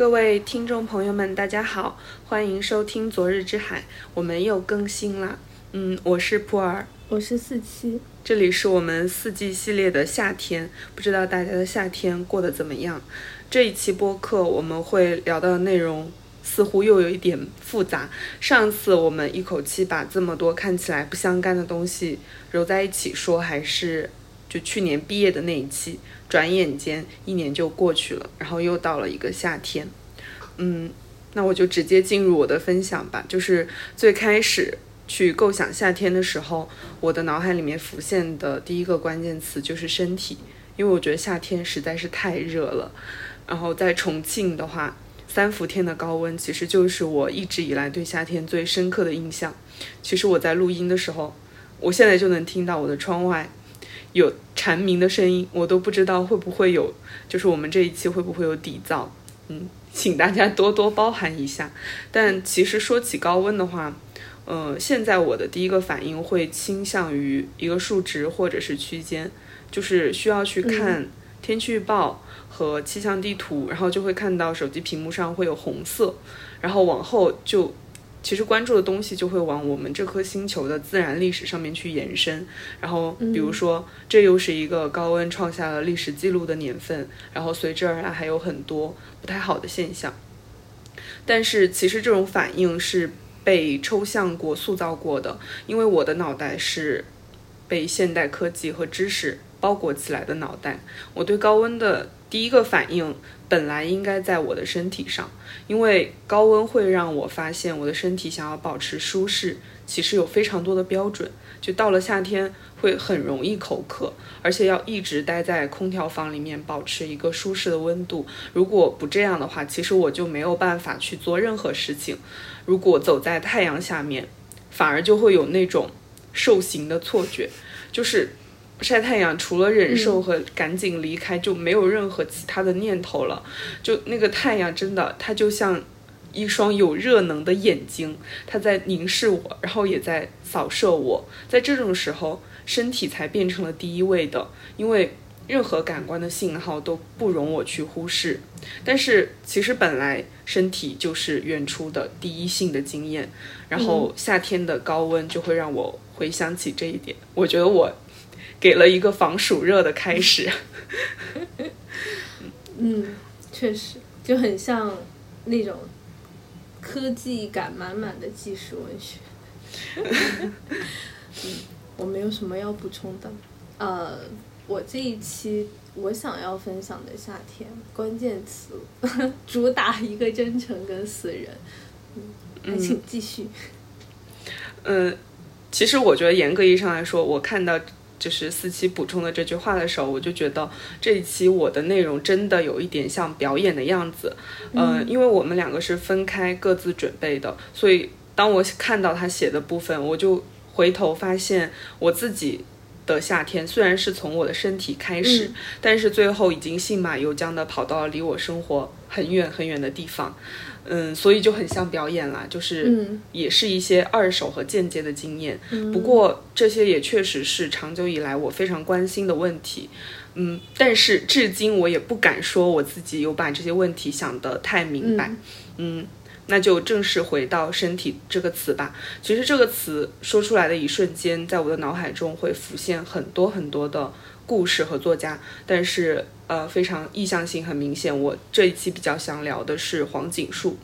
各位听众朋友们，大家好，欢迎收听《昨日之海》，我们又更新啦。嗯，我是普洱，我是四七，这里是我们四季系列的夏天，不知道大家的夏天过得怎么样？这一期播客我们会聊到的内容似乎又有一点复杂。上次我们一口气把这么多看起来不相干的东西揉在一起说，还是就去年毕业的那一期。转眼间一年就过去了，然后又到了一个夏天，嗯，那我就直接进入我的分享吧。就是最开始去构想夏天的时候，我的脑海里面浮现的第一个关键词就是身体，因为我觉得夏天实在是太热了。然后在重庆的话，三伏天的高温其实就是我一直以来对夏天最深刻的印象。其实我在录音的时候，我现在就能听到我的窗外。有蝉鸣的声音，我都不知道会不会有，就是我们这一期会不会有底噪，嗯，请大家多多包涵一下。但其实说起高温的话，呃，现在我的第一个反应会倾向于一个数值或者是区间，就是需要去看天气预报和气象地图，然后就会看到手机屏幕上会有红色，然后往后就。其实关注的东西就会往我们这颗星球的自然历史上面去延伸，然后比如说这又是一个高温创下了历史记录的年份，然后随之而来还有很多不太好的现象。但是其实这种反应是被抽象过、塑造过的，因为我的脑袋是被现代科技和知识包裹起来的脑袋，我对高温的第一个反应。本来应该在我的身体上，因为高温会让我发现我的身体想要保持舒适，其实有非常多的标准。就到了夏天会很容易口渴，而且要一直待在空调房里面保持一个舒适的温度。如果不这样的话，其实我就没有办法去做任何事情。如果走在太阳下面，反而就会有那种受刑的错觉，就是。晒太阳除了忍受和赶紧离开，就没有任何其他的念头了。就那个太阳真的，它就像一双有热能的眼睛，它在凝视我，然后也在扫射我。在这种时候，身体才变成了第一位的，因为任何感官的信号都不容我去忽视。但是其实本来身体就是远处的第一性的经验，然后夏天的高温就会让我回想起这一点。我觉得我。给了一个防暑热的开始。嗯，确实就很像那种科技感满满的纪实文学。嗯，我没有什么要补充的。呃，我这一期我想要分享的夏天关键词 主打一个真诚跟死人。嗯，请继续。嗯，其实我觉得严格意义上来说，我看到。就是四期补充的这句话的时候，我就觉得这一期我的内容真的有一点像表演的样子，嗯，因为我们两个是分开各自准备的，所以当我看到他写的部分，我就回头发现我自己的夏天虽然是从我的身体开始，但是最后已经信马由缰的跑到了离我生活很远很远的地方。嗯，所以就很像表演啦，就是也是一些二手和间接的经验。不过这些也确实是长久以来我非常关心的问题。嗯，但是至今我也不敢说我自己有把这些问题想得太明白。嗯，那就正式回到身体这个词吧。其实这个词说出来的一瞬间，在我的脑海中会浮现很多很多的。故事和作家，但是呃非常意向性很明显。我这一期比较想聊的是黄锦树。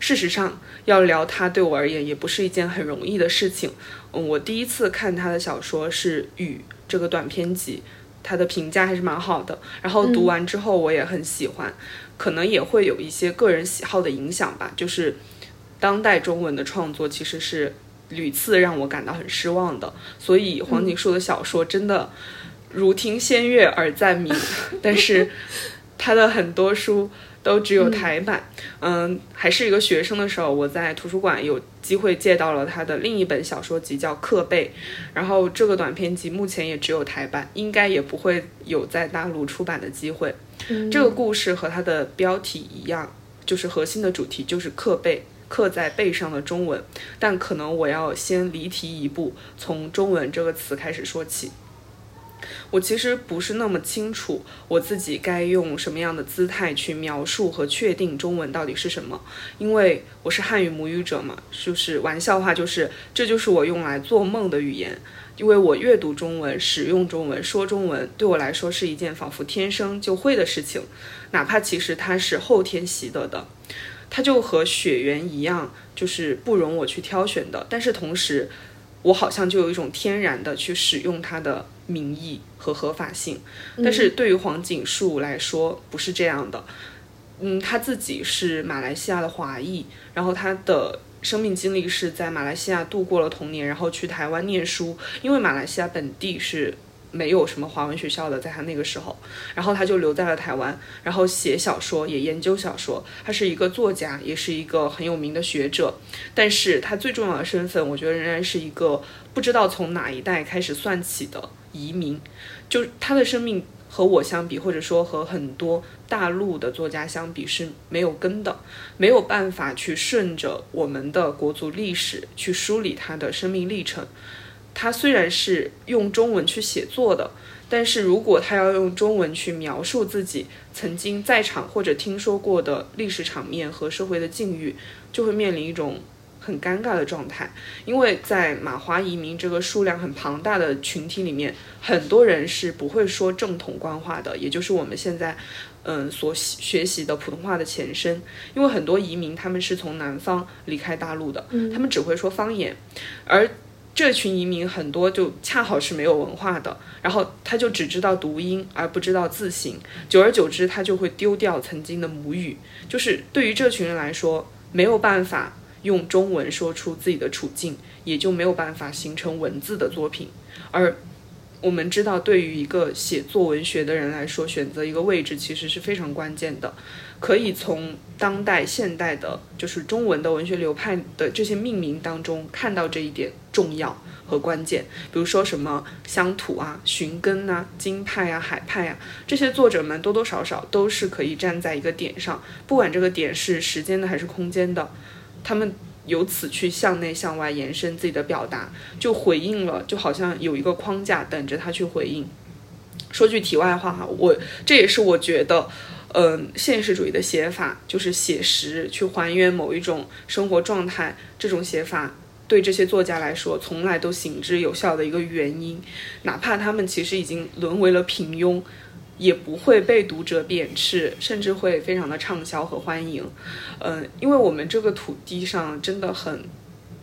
事实上，要聊他对我而言也不是一件很容易的事情。嗯，我第一次看他的小说是《雨》这个短篇集，他的评价还是蛮好的。然后读完之后我也很喜欢，可能也会有一些个人喜好的影响吧。就是当代中文的创作其实是屡次让我感到很失望的，所以黄锦树的小说真的。如听仙乐耳暂明，但是他的很多书都只有台版。嗯，还是一个学生的时候，我在图书馆有机会借到了他的另一本小说集，叫《课背》。然后这个短篇集目前也只有台版，应该也不会有在大陆出版的机会。这个故事和它的标题一样，就是核心的主题就是刻背，刻在背上的中文。但可能我要先离题一步，从中文这个词开始说起。我其实不是那么清楚我自己该用什么样的姿态去描述和确定中文到底是什么，因为我是汉语母语者嘛，就是玩笑话，就是这就是我用来做梦的语言。因为我阅读中文、使用中文、说中文，对我来说是一件仿佛天生就会的事情，哪怕其实它是后天习得的，它就和血缘一样，就是不容我去挑选的。但是同时，我好像就有一种天然的去使用它的名义和合法性。但是对于黄锦树来说，不是这样的。嗯，他自己是马来西亚的华裔，然后他的。生命经历是在马来西亚度过了童年，然后去台湾念书，因为马来西亚本地是没有什么华文学校的，在他那个时候，然后他就留在了台湾，然后写小说，也研究小说。他是一个作家，也是一个很有名的学者，但是他最重要的身份，我觉得仍然是一个不知道从哪一代开始算起的移民，就他的生命。和我相比，或者说和很多大陆的作家相比是没有根的，没有办法去顺着我们的国族历史去梳理他的生命历程。他虽然是用中文去写作的，但是如果他要用中文去描述自己曾经在场或者听说过的历史场面和社会的境遇，就会面临一种。很尴尬的状态，因为在马华移民这个数量很庞大的群体里面，很多人是不会说正统官话的，也就是我们现在，嗯，所学习的普通话的前身。因为很多移民他们是从南方离开大陆的，他们只会说方言，而这群移民很多就恰好是没有文化的，然后他就只知道读音而不知道字形，久而久之他就会丢掉曾经的母语，就是对于这群人来说没有办法。用中文说出自己的处境，也就没有办法形成文字的作品。而我们知道，对于一个写作文学的人来说，选择一个位置其实是非常关键的。可以从当代现代的，就是中文的文学流派的这些命名当中看到这一点重要和关键。比如说什么乡土啊、寻根啊、京派啊、海派啊，这些作者们多多少少都是可以站在一个点上，不管这个点是时间的还是空间的。他们由此去向内向外延伸自己的表达，就回应了，就好像有一个框架等着他去回应。说句题外话哈，我这也是我觉得，嗯，现实主义的写法就是写实，去还原某一种生活状态，这种写法对这些作家来说从来都行之有效的一个原因，哪怕他们其实已经沦为了平庸。也不会被读者贬斥，甚至会非常的畅销和欢迎。嗯，因为我们这个土地上真的很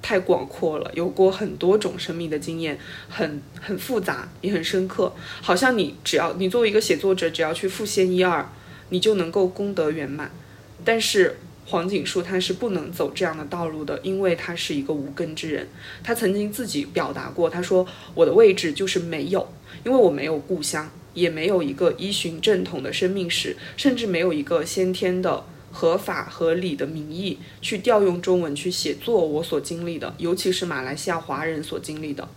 太广阔了，有过很多种生命的经验，很很复杂，也很深刻。好像你只要你作为一个写作者，只要去复现一二，你就能够功德圆满。但是黄锦树他是不能走这样的道路的，因为他是一个无根之人。他曾经自己表达过，他说：“我的位置就是没有，因为我没有故乡。”也没有一个依循正统的生命史，甚至没有一个先天的合法合理的名义去调用中文去写作我所经历的，尤其是马来西亚华人所经历的。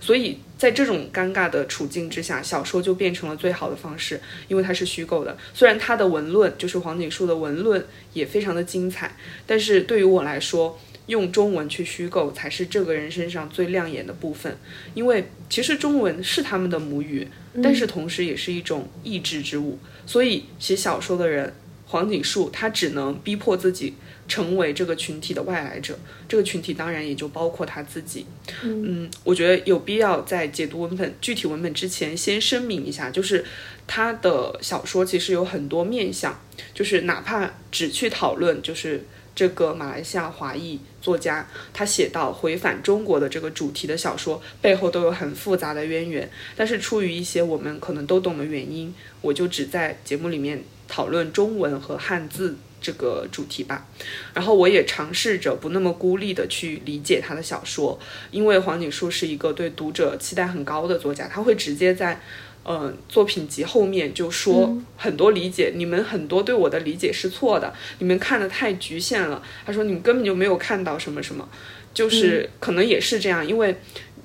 所以在这种尴尬的处境之下，小说就变成了最好的方式，因为它是虚构的。虽然它的文论，就是黄锦树的文论也非常的精彩，但是对于我来说，用中文去虚构才是这个人身上最亮眼的部分，因为其实中文是他们的母语。但是同时也是一种意志之物，所以写小说的人黄锦树他只能逼迫自己成为这个群体的外来者，这个群体当然也就包括他自己。嗯，我觉得有必要在解读文本具体文本之前，先声明一下，就是他的小说其实有很多面向，就是哪怕只去讨论，就是。这个马来西亚华裔作家，他写到回返中国的这个主题的小说背后都有很复杂的渊源，但是出于一些我们可能都懂的原因，我就只在节目里面讨论中文和汉字这个主题吧。然后我也尝试着不那么孤立的去理解他的小说，因为黄锦树是一个对读者期待很高的作家，他会直接在。嗯，作品集后面就说很多理解，你们很多对我的理解是错的，你们看的太局限了。他说你们根本就没有看到什么什么，就是可能也是这样，因为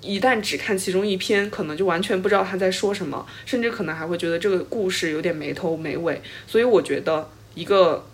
一旦只看其中一篇，可能就完全不知道他在说什么，甚至可能还会觉得这个故事有点没头没尾。所以我觉得一个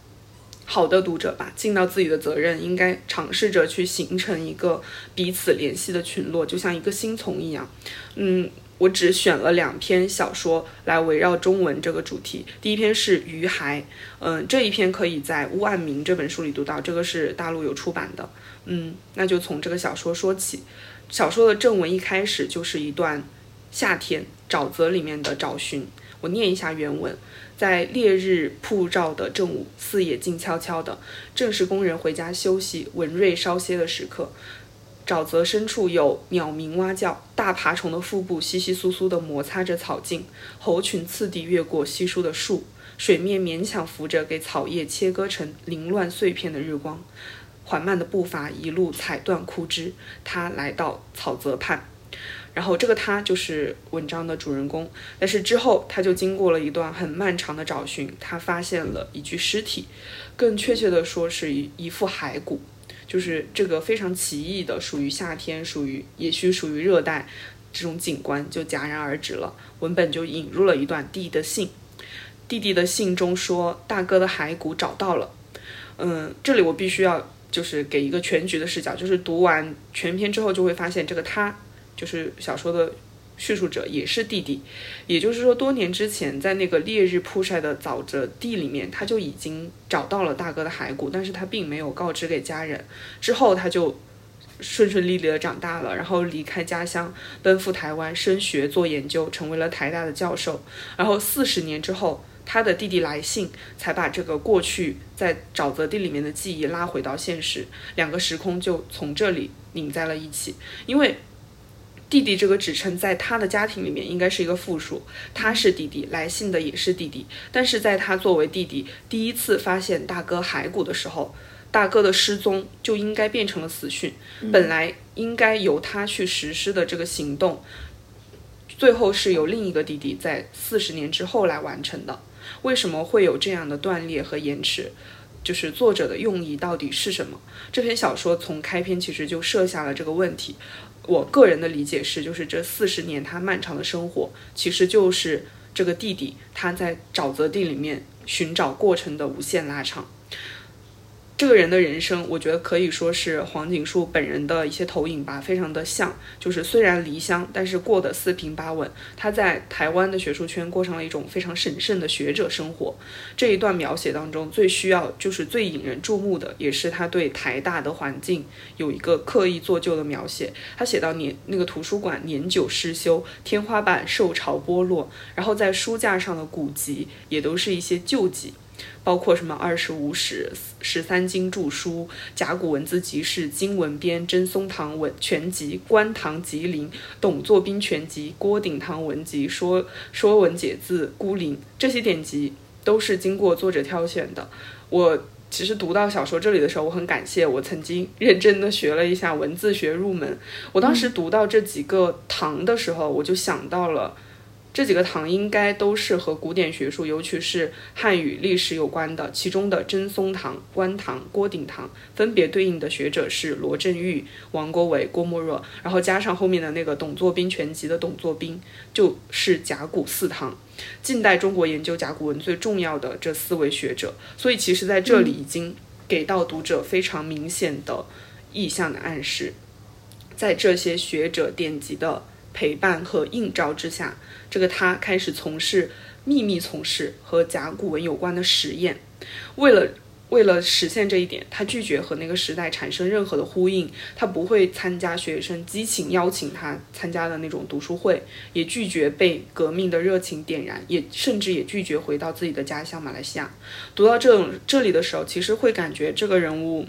好的读者吧，尽到自己的责任，应该尝试着去形成一个彼此联系的群落，就像一个新丛一样。嗯。我只选了两篇小说来围绕中文这个主题。第一篇是《鱼孩》，嗯，这一篇可以在《乌暗明》这本书里读到，这个是大陆有出版的。嗯，那就从这个小说说起。小说的正文一开始就是一段夏天沼泽里面的找寻。我念一下原文：在烈日曝照的正午，四野静悄悄的，正是工人回家休息、文瑞稍歇的时刻。沼泽深处有鸟鸣蛙叫，大爬虫的腹部稀稀疏疏地摩擦着草茎，猴群次第越过稀疏的树，水面勉强浮着给草叶切割成凌乱碎片的日光。缓慢的步伐一路踩断枯枝，他来到草泽畔，然后这个他就是文章的主人公。但是之后他就经过了一段很漫长的找寻，他发现了一具尸体，更确切的说是一一副骸骨，就是这个非常奇异的，属于夏天，属于也许属于热带这种景观就戛然而止了。文本就引入了一段弟弟的信，弟弟的信中说大哥的骸骨找到了。嗯，这里我必须要。就是给一个全局的视角，就是读完全篇之后就会发现，这个他就是小说的叙述者，也是弟弟。也就是说，多年之前在那个烈日曝晒的沼泽地里面，他就已经找到了大哥的骸骨，但是他并没有告知给家人。之后他就顺顺利利的长大了，然后离开家乡，奔赴台湾升学做研究，成为了台大的教授。然后四十年之后。他的弟弟来信，才把这个过去在沼泽地里面的记忆拉回到现实，两个时空就从这里拧在了一起。因为弟弟这个指称在他的家庭里面应该是一个复数，他是弟弟，来信的也是弟弟。但是在他作为弟弟第一次发现大哥骸骨的时候，大哥的失踪就应该变成了死讯。本来应该由他去实施的这个行动，最后是由另一个弟弟在四十年之后来完成的。为什么会有这样的断裂和延迟？就是作者的用意到底是什么？这篇小说从开篇其实就设下了这个问题。我个人的理解是，就是这四十年他漫长的生活，其实就是这个弟弟他在沼泽地里面寻找过程的无限拉长。这个人的人生，我觉得可以说是黄锦树本人的一些投影吧，非常的像。就是虽然离乡，但是过得四平八稳。他在台湾的学术圈过上了一种非常审慎的学者生活。这一段描写当中，最需要就是最引人注目的，也是他对台大的环境有一个刻意做旧的描写。他写到年那个图书馆年久失修，天花板受潮剥落，然后在书架上的古籍也都是一些旧籍。包括什么二十五史、十三经注疏、甲骨文字集释、金文编、真松堂文全集、观堂集林、董作宾全集、郭鼎堂文集、说说文解字、孤林这些典籍都是经过作者挑选的。我其实读到小说这里的时候，我很感谢我曾经认真的学了一下文字学入门。我当时读到这几个堂的时候，我就想到了。这几个堂应该都是和古典学术，尤其是汉语历史有关的。其中的真松堂、观堂、郭鼎堂分别对应的学者是罗振玉、王国维、郭沫若，然后加上后面的那个董作宾全集的董作宾，就是甲骨四堂，近代中国研究甲骨文最重要的这四位学者。所以其实在这里已经给到读者非常明显的意向的暗示，在这些学者典籍的陪伴和映照之下。这个他开始从事秘密从事和甲骨文有关的实验，为了为了实现这一点，他拒绝和那个时代产生任何的呼应，他不会参加学生激情邀请他参加的那种读书会，也拒绝被革命的热情点燃，也甚至也拒绝回到自己的家乡马来西亚。读到这种这里的时候，其实会感觉这个人物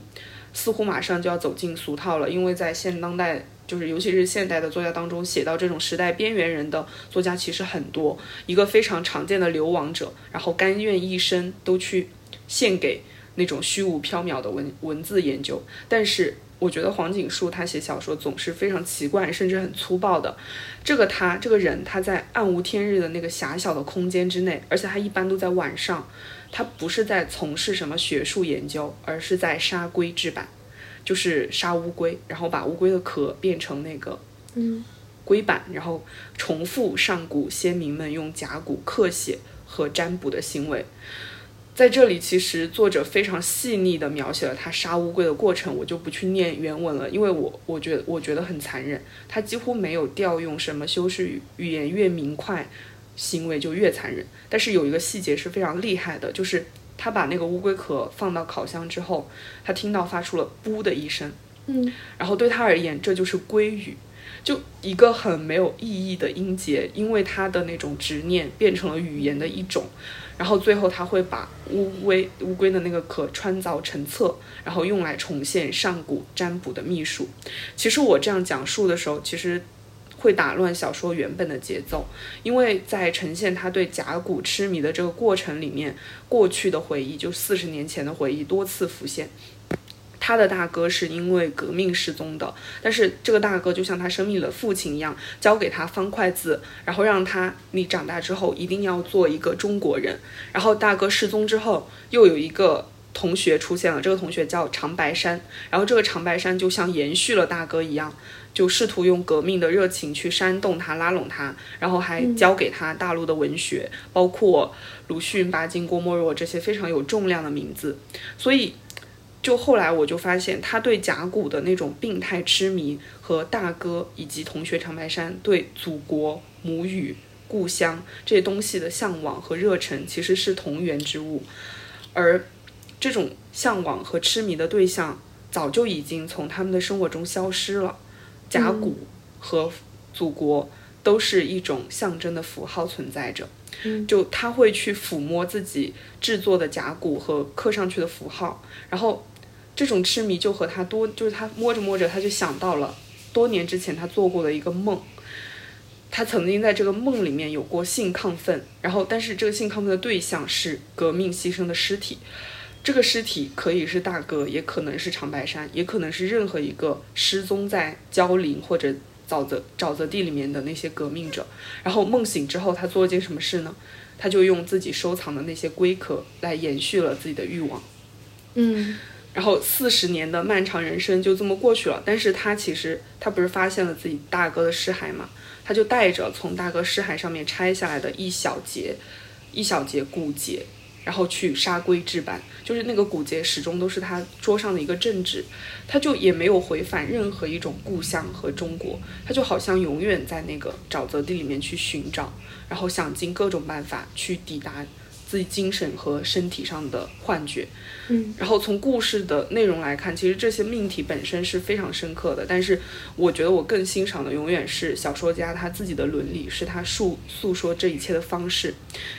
似乎马上就要走进俗套了，因为在现当代。就是，尤其是现代的作家当中，写到这种时代边缘人的作家其实很多。一个非常常见的流亡者，然后甘愿一生都去献给那种虚无缥缈的文文字研究。但是，我觉得黄锦树他写小说总是非常奇怪，甚至很粗暴的。这个他这个人，他在暗无天日的那个狭小的空间之内，而且他一般都在晚上，他不是在从事什么学术研究，而是在杀龟制版。就是杀乌龟，然后把乌龟的壳变成那个龟板，然后重复上古先民们用甲骨刻写和占卜的行为。在这里，其实作者非常细腻地描写了他杀乌龟的过程，我就不去念原文了，因为我我觉得我觉得很残忍，他几乎没有调用什么修饰语，语言越明快，行为就越残忍。但是有一个细节是非常厉害的，就是他把那个乌龟壳放到烤箱之后，他听到发出了“噗”的一声，嗯，然后对他而言，这就是鲑语。就一个很没有意义的音节，因为他的那种执念变成了语言的一种，然后最后他会把乌龟乌龟的那个壳穿凿成册，然后用来重现上古占卜的秘术。其实我这样讲述的时候，其实会打乱小说原本的节奏，因为在呈现他对甲骨痴迷的这个过程里面，过去的回忆就四十年前的回忆多次浮现。他的大哥是因为革命失踪的，但是这个大哥就像他生命的父亲一样，教给他方块字，然后让他你长大之后一定要做一个中国人。然后大哥失踪之后，又有一个同学出现了，这个同学叫长白山，然后这个长白山就像延续了大哥一样，就试图用革命的热情去煽动他、拉拢他，然后还教给他大陆的文学，包括鲁迅、巴金、郭沫若这些非常有重量的名字，所以。就后来我就发现，他对甲骨的那种病态痴迷，和大哥以及同学长白山对祖国、母语、故乡这些东西的向往和热忱，其实是同源之物。而这种向往和痴迷的对象，早就已经从他们的生活中消失了。甲骨和祖国都是一种象征的符号存在着。就他会去抚摸自己制作的甲骨和刻上去的符号，然后。这种痴迷就和他多，就是他摸着摸着，他就想到了多年之前他做过的一个梦。他曾经在这个梦里面有过性亢奋，然后但是这个性亢奋的对象是革命牺牲的尸体。这个尸体可以是大哥，也可能是长白山，也可能是任何一个失踪在蕉林或者沼泽沼泽地里面的那些革命者。然后梦醒之后，他做了件什么事呢？他就用自己收藏的那些龟壳来延续了自己的欲望。嗯。然后四十年的漫长人生就这么过去了，但是他其实他不是发现了自己大哥的尸骸嘛，他就带着从大哥尸骸上面拆下来的一小节，一小节骨节，然后去杀龟置办，就是那个骨节始终都是他桌上的一个正直，他就也没有回返任何一种故乡和中国，他就好像永远在那个沼泽地里面去寻找，然后想尽各种办法去抵达。自己精神和身体上的幻觉，嗯，然后从故事的内容来看，其实这些命题本身是非常深刻的。但是，我觉得我更欣赏的永远是小说家他自己的伦理，是他述诉说这一切的方式。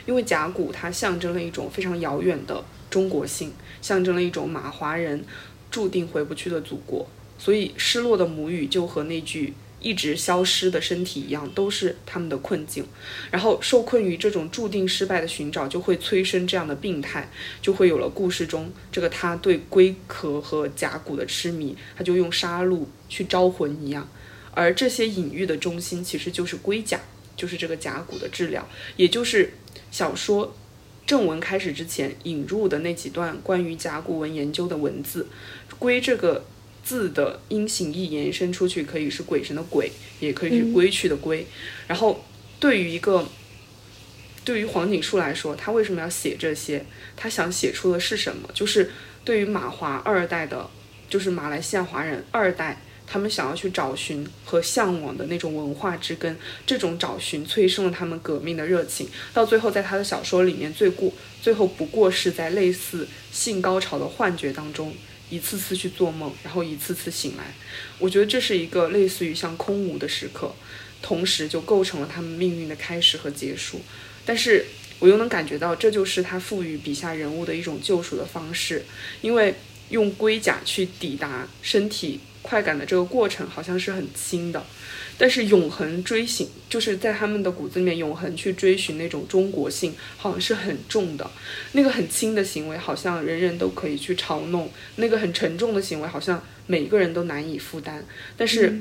因为甲骨它象征了一种非常遥远的中国性，象征了一种马华人注定回不去的祖国。所以，失落的母语就和那句。一直消失的身体一样，都是他们的困境。然后受困于这种注定失败的寻找，就会催生这样的病态，就会有了故事中这个他对龟壳和甲骨的痴迷，他就用杀戮去招魂一样。而这些隐喻的中心，其实就是龟甲，就是这个甲骨的治疗，也就是小说正文开始之前引入的那几段关于甲骨文研究的文字。龟这个。字的音形意延伸出去，可以是鬼神的鬼，也可以是归去的归。然后，对于一个，对于黄锦树来说，他为什么要写这些？他想写出的是什么？就是对于马华二代的，就是马来西亚华人二代，他们想要去找寻和向往的那种文化之根，这种找寻催生了他们革命的热情。到最后，在他的小说里面，最过最后不过是在类似性高潮的幻觉当中。一次次去做梦，然后一次次醒来，我觉得这是一个类似于像空无的时刻，同时就构成了他们命运的开始和结束。但是我又能感觉到，这就是他赋予笔下人物的一种救赎的方式，因为用龟甲去抵达身体快感的这个过程，好像是很轻的。但是永恒追寻，就是在他们的骨子里面，永恒去追寻那种中国性，好像是很重的。那个很轻的行为，好像人人都可以去嘲弄；那个很沉重的行为，好像每个人都难以负担。但是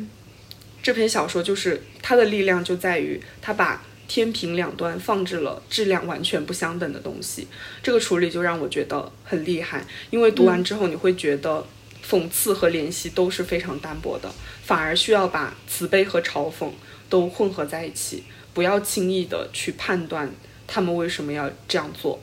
这篇小说就是它的力量就在于，它把天平两端放置了质量完全不相等的东西。这个处理就让我觉得很厉害，因为读完之后你会觉得。讽刺和怜惜都是非常单薄的，反而需要把慈悲和嘲讽都混合在一起，不要轻易的去判断他们为什么要这样做。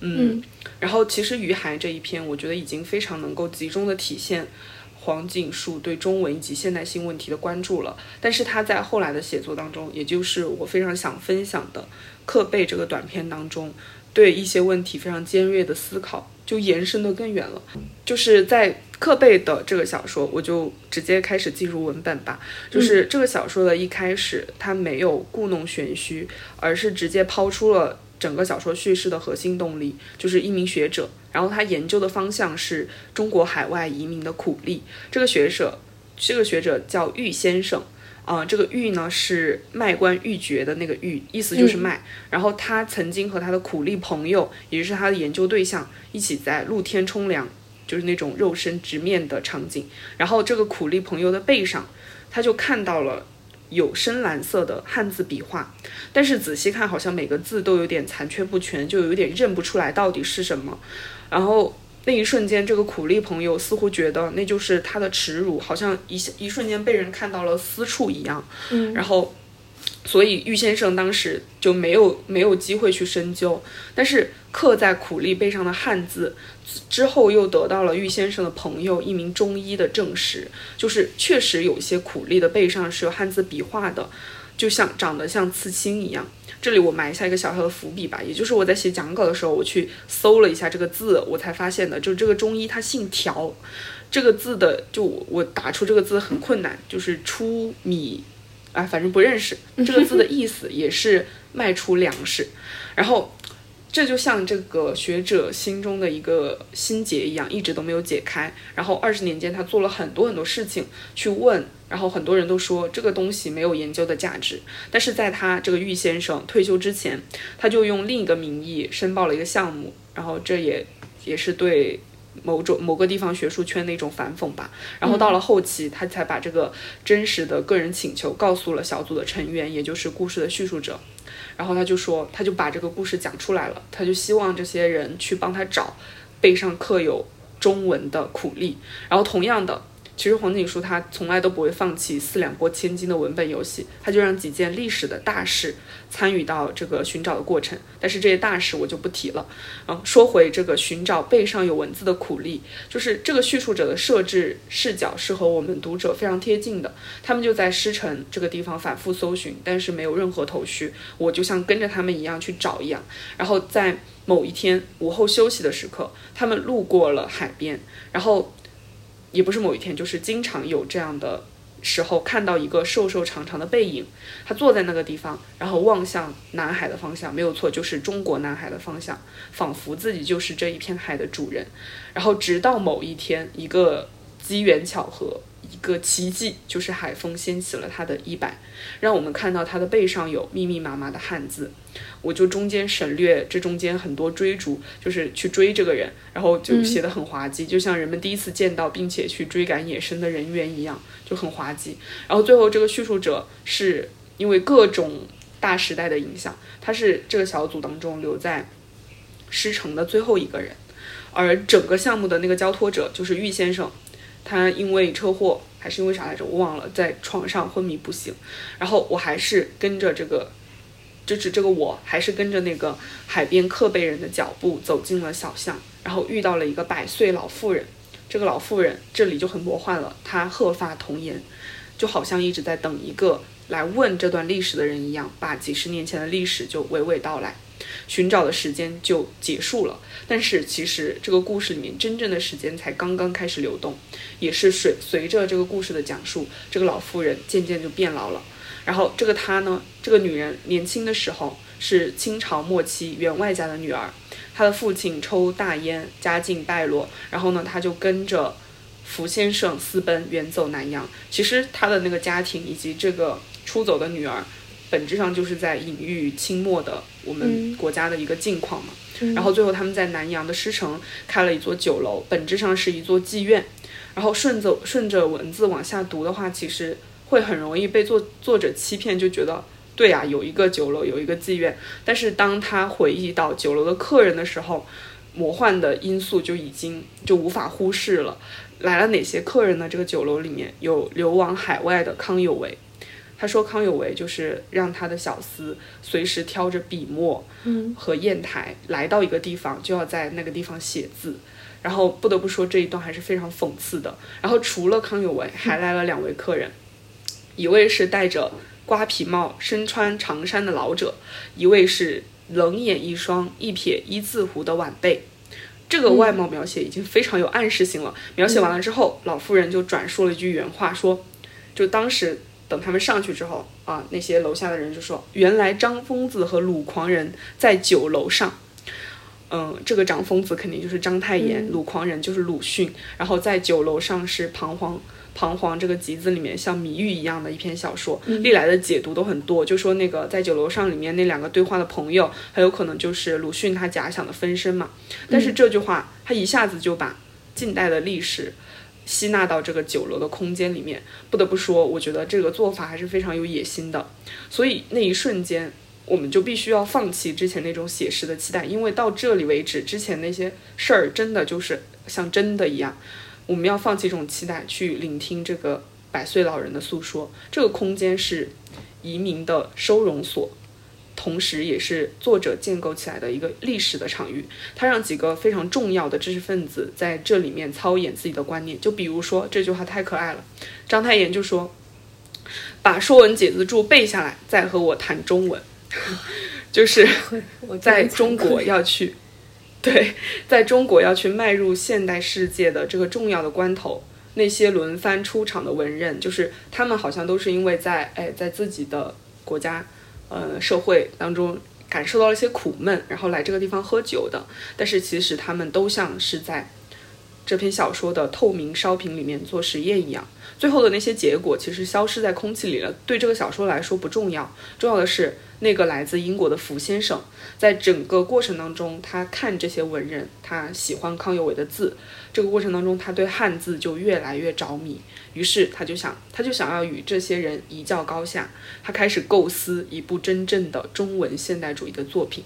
嗯，然后其实于海这一篇，我觉得已经非常能够集中的体现黄锦树对中文以及现代性问题的关注了。但是他在后来的写作当中，也就是我非常想分享的《刻背》这个短篇当中，对一些问题非常尖锐的思考，就延伸的更远了。就是在《刻背》的这个小说，我就直接开始进入文本吧。就是这个小说的一开始，它没有故弄玄虚，而是直接抛出了。整个小说叙事的核心动力就是一名学者，然后他研究的方向是中国海外移民的苦力。这个学者，这个学者叫玉先生，啊，这个玉呢是卖官鬻爵的那个玉，意思就是卖。然后他曾经和他的苦力朋友，也就是他的研究对象，一起在露天冲凉，就是那种肉身直面的场景。然后这个苦力朋友的背上，他就看到了。有深蓝色的汉字笔画，但是仔细看，好像每个字都有点残缺不全，就有点认不出来到底是什么。然后那一瞬间，这个苦力朋友似乎觉得那就是他的耻辱，好像一一瞬间被人看到了私处一样。嗯，然后。所以玉先生当时就没有没有机会去深究，但是刻在苦力背上的汉字之后，又得到了玉先生的朋友一名中医的证实，就是确实有些苦力的背上是有汉字笔画的，就像长得像刺青一样。这里我埋下一个小小的伏笔吧，也就是我在写讲稿的时候，我去搜了一下这个字，我才发现的，就这个中医他姓条，这个字的就我打出这个字很困难，就是出米。啊，反正不认识这个字的 意思，也是卖出粮食。然后，这就像这个学者心中的一个心结一样，一直都没有解开。然后二十年间，他做了很多很多事情去问，然后很多人都说这个东西没有研究的价值。但是在他这个玉先生退休之前，他就用另一个名义申报了一个项目，然后这也也是对。某种某个地方学术圈的一种反讽吧，然后到了后期，他才把这个真实的个人请求告诉了小组的成员，也就是故事的叙述者，然后他就说，他就把这个故事讲出来了，他就希望这些人去帮他找背上刻有中文的苦力，然后同样的。其实黄锦书他从来都不会放弃四两拨千斤的文本游戏，他就让几件历史的大事参与到这个寻找的过程。但是这些大事我就不提了。嗯，说回这个寻找背上有文字的苦力，就是这个叙述者的设置视角是和我们读者非常贴近的。他们就在师城这个地方反复搜寻，但是没有任何头绪。我就像跟着他们一样去找一样。然后在某一天午后休息的时刻，他们路过了海边，然后。也不是某一天，就是经常有这样的时候，看到一个瘦瘦长长的背影，他坐在那个地方，然后望向南海的方向，没有错，就是中国南海的方向，仿佛自己就是这一片海的主人。然后直到某一天，一个机缘巧合。一个奇迹，就是海风掀起了他的衣摆，让我们看到他的背上有密密麻麻的汉字。我就中间省略这中间很多追逐，就是去追这个人，然后就写的很滑稽，就像人们第一次见到并且去追赶野生的人猿一样，就很滑稽。然后最后这个叙述者是因为各种大时代的影响，他是这个小组当中留在师城的最后一个人，而整个项目的那个交托者就是玉先生。他因为车祸还是因为啥来着？我忘了，在床上昏迷不醒。然后我还是跟着这个，就是这个我还是跟着那个海边刻碑人的脚步走进了小巷，然后遇到了一个百岁老妇人。这个老妇人这里就很魔幻了，她鹤发童颜，就好像一直在等一个来问这段历史的人一样，把几十年前的历史就娓娓道来。寻找的时间就结束了，但是其实这个故事里面真正的时间才刚刚开始流动，也是随随着这个故事的讲述，这个老妇人渐渐就变老了。然后这个她呢，这个女人年轻的时候是清朝末期员外家的女儿，她的父亲抽大烟，家境败落，然后呢，她就跟着福先生私奔远走南洋。其实她的那个家庭以及这个出走的女儿。本质上就是在隐喻清末的我们国家的一个境况嘛。然后最后他们在南阳的师城开了一座酒楼，本质上是一座妓院。然后顺着顺着文字往下读的话，其实会很容易被作作者欺骗，就觉得对呀，有一个酒楼，有一个妓院。但是当他回忆到酒楼的客人的时候，魔幻的因素就已经就无法忽视了。来了哪些客人呢？这个酒楼里面有流亡海外的康有为。他说康有为就是让他的小厮随时挑着笔墨嗯和砚台来到一个地方，就要在那个地方写字。然后不得不说这一段还是非常讽刺的。然后除了康有为，还来了两位客人，一位是戴着瓜皮帽、身穿长衫的老者，一位是冷眼一双、一撇一字胡的晚辈。这个外貌描写已经非常有暗示性了。描写完了之后，老妇人就转述了一句原话，说，就当时等他们上去之后啊，那些楼下的人就说，原来张疯子和鲁狂人在酒楼上。嗯，这个张疯子肯定就是章太炎，鲁狂人就是鲁迅，然后在酒楼上是彷徨。彷徨这个集子里面像谜语一样的一篇小说，历来的解读都很多，就说那个在酒楼上里面那两个对话的朋友，很有可能就是鲁迅他假想的分身嘛。但是这句话，他一下子就把近代的历史吸纳到这个酒楼的空间里面。不得不说，我觉得这个做法还是非常有野心的。所以那一瞬间，我们就必须要放弃之前那种写实的期待，因为到这里为止，之前那些事儿真的就是像真的一样。我们要放弃这种期待，去聆听这个百岁老人的诉说。这个空间是移民的收容所，同时也是作者建构起来的一个历史的场域。他让几个非常重要的知识分子在这里面操演自己的观念。就比如说这句话太可爱了，章太炎就说：“把《说文解字注》背下来，再和我谈中文。”就是在中国要去。对，在中国要去迈入现代世界的这个重要的关头，那些轮番出场的文人，就是他们好像都是因为在哎在自己的国家，呃社会当中感受到了一些苦闷，然后来这个地方喝酒的。但是其实他们都像是在这篇小说的透明烧瓶里面做实验一样，最后的那些结果其实消失在空气里了。对这个小说来说不重要，重要的是。那个来自英国的福先生，在整个过程当中，他看这些文人，他喜欢康有为的字。这个过程当中，他对汉字就越来越着迷。于是他就想，他就想要与这些人一较高下。他开始构思一部真正的中文现代主义的作品。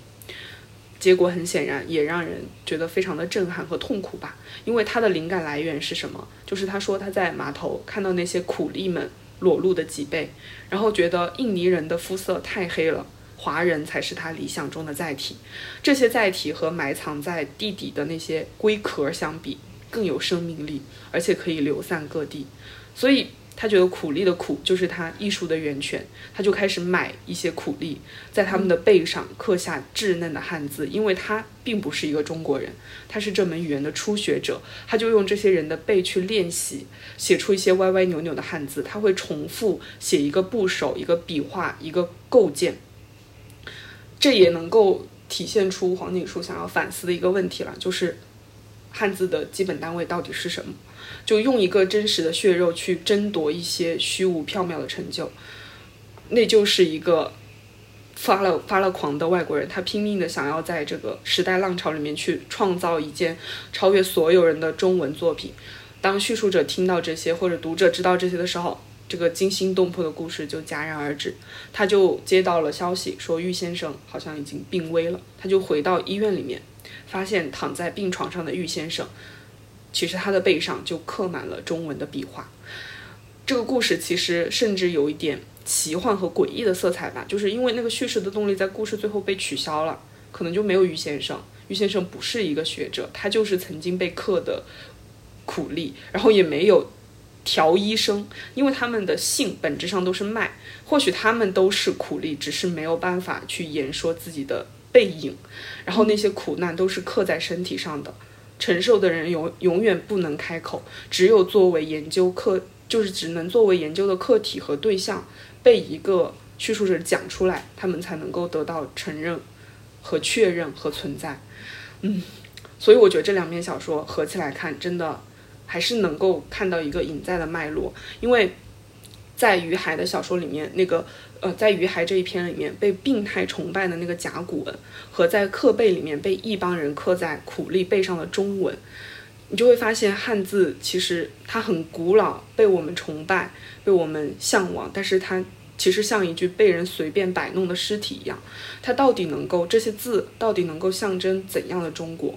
结果很显然，也让人觉得非常的震撼和痛苦吧。因为他的灵感来源是什么？就是他说他在码头看到那些苦力们。裸露的脊背，然后觉得印尼人的肤色太黑了，华人才是他理想中的载体。这些载体和埋藏在地底的那些龟壳相比，更有生命力，而且可以流散各地。所以。他觉得苦力的苦就是他艺术的源泉，他就开始买一些苦力，在他们的背上刻下稚嫩的汉字。因为他并不是一个中国人，他是这门语言的初学者，他就用这些人的背去练习，写出一些歪歪扭扭的汉字。他会重复写一个部首、一个笔画、一个构件。这也能够体现出黄锦书想要反思的一个问题了，就是汉字的基本单位到底是什么？就用一个真实的血肉去争夺一些虚无缥缈的成就，那就是一个发了发了狂的外国人，他拼命的想要在这个时代浪潮里面去创造一件超越所有人的中文作品。当叙述者听到这些，或者读者知道这些的时候，这个惊心动魄的故事就戛然而止。他就接到了消息，说玉先生好像已经病危了。他就回到医院里面，发现躺在病床上的玉先生。其实他的背上就刻满了中文的笔画。这个故事其实甚至有一点奇幻和诡异的色彩吧，就是因为那个叙事的动力在故事最后被取消了，可能就没有于先生。于先生不是一个学者，他就是曾经被刻的苦力，然后也没有调医生，因为他们的姓本质上都是卖，或许他们都是苦力，只是没有办法去言说自己的背影，然后那些苦难都是刻在身体上的。承受的人永永远不能开口，只有作为研究课，就是只能作为研究的客体和对象，被一个叙述者讲出来，他们才能够得到承认和确认和存在。嗯，所以我觉得这两篇小说合起来看，真的还是能够看到一个隐在的脉络，因为在于海的小说里面那个。呃，在于海这一篇里面被病态崇拜的那个甲骨文，和在刻背里面被一帮人刻在苦力背上的中文，你就会发现汉字其实它很古老，被我们崇拜，被我们向往，但是它其实像一具被人随便摆弄的尸体一样。它到底能够这些字到底能够象征怎样的中国？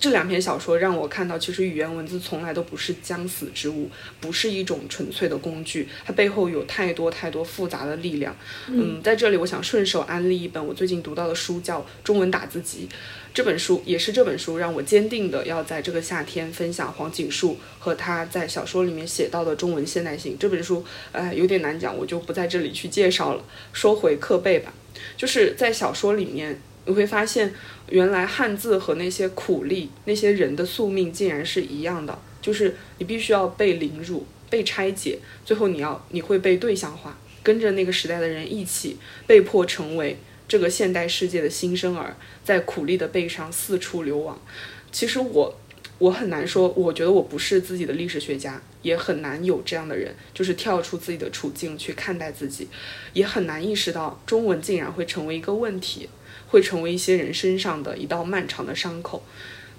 这两篇小说让我看到，其实语言文字从来都不是将死之物，不是一种纯粹的工具，它背后有太多太多复杂的力量。嗯，在这里我想顺手安利一本我最近读到的书，叫《中文打字集》。这本书也是这本书让我坚定的要在这个夏天分享黄锦树和他在小说里面写到的中文现代性。这本书，呃，有点难讲，我就不在这里去介绍了。说回课背吧，就是在小说里面。你会发现，原来汉字和那些苦力、那些人的宿命竟然是一样的，就是你必须要被凌辱、被拆解，最后你要你会被对象化，跟着那个时代的人一起被迫成为这个现代世界的新生儿，在苦力的背上四处流亡。其实我我很难说，我觉得我不是自己的历史学家，也很难有这样的人，就是跳出自己的处境去看待自己，也很难意识到中文竟然会成为一个问题。会成为一些人身上的一道漫长的伤口，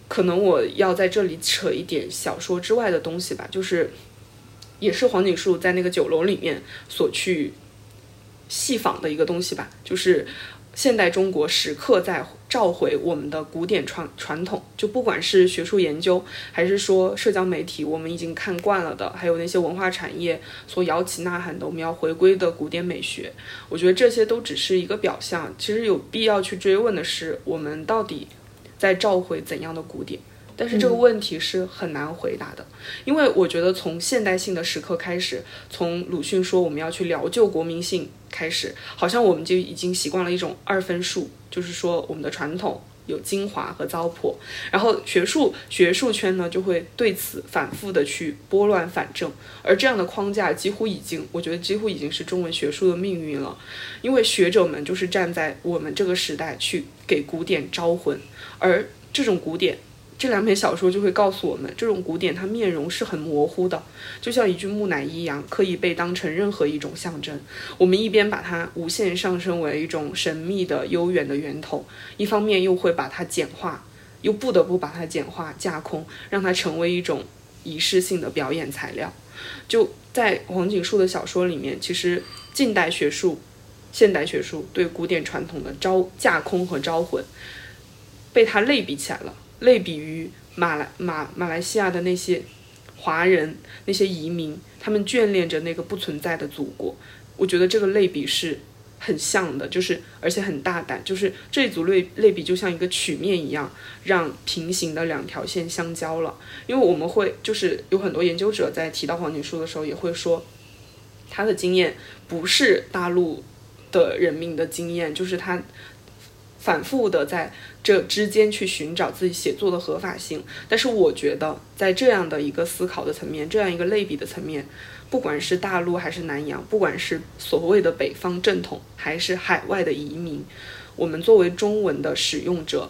可能我要在这里扯一点小说之外的东西吧，就是，也是黄锦树在那个酒楼里面所去细访的一个东西吧，就是。现代中国时刻在召回我们的古典传传统，就不管是学术研究，还是说社交媒体，我们已经看惯了的，还有那些文化产业所摇旗呐喊的，我们要回归的古典美学，我觉得这些都只是一个表象。其实有必要去追问的是，我们到底在召回怎样的古典？但是这个问题是很难回答的，因为我觉得从现代性的时刻开始，从鲁迅说我们要去疗救国民性开始，好像我们就已经习惯了一种二分数，就是说我们的传统有精华和糟粕，然后学术学术圈呢就会对此反复的去拨乱反正，而这样的框架几乎已经，我觉得几乎已经是中文学术的命运了，因为学者们就是站在我们这个时代去给古典招魂，而这种古典。这两篇小说就会告诉我们，这种古典它面容是很模糊的，就像一具木乃伊一样，可以被当成任何一种象征。我们一边把它无限上升为一种神秘的、悠远的源头，一方面又会把它简化，又不得不把它简化、架空，让它成为一种仪式性的表演材料。就在黄锦树的小说里面，其实近代学术、现代学术对古典传统的招架空和招魂，被他类比起来了。类比于马来马马来西亚的那些华人那些移民，他们眷恋着那个不存在的祖国。我觉得这个类比是很像的，就是而且很大胆，就是这一组类类比就像一个曲面一样，让平行的两条线相交了。因为我们会就是有很多研究者在提到黄锦书的时候，也会说他的经验不是大陆的人民的经验，就是他。反复的在这之间去寻找自己写作的合法性，但是我觉得在这样的一个思考的层面，这样一个类比的层面，不管是大陆还是南洋，不管是所谓的北方正统还是海外的移民，我们作为中文的使用者，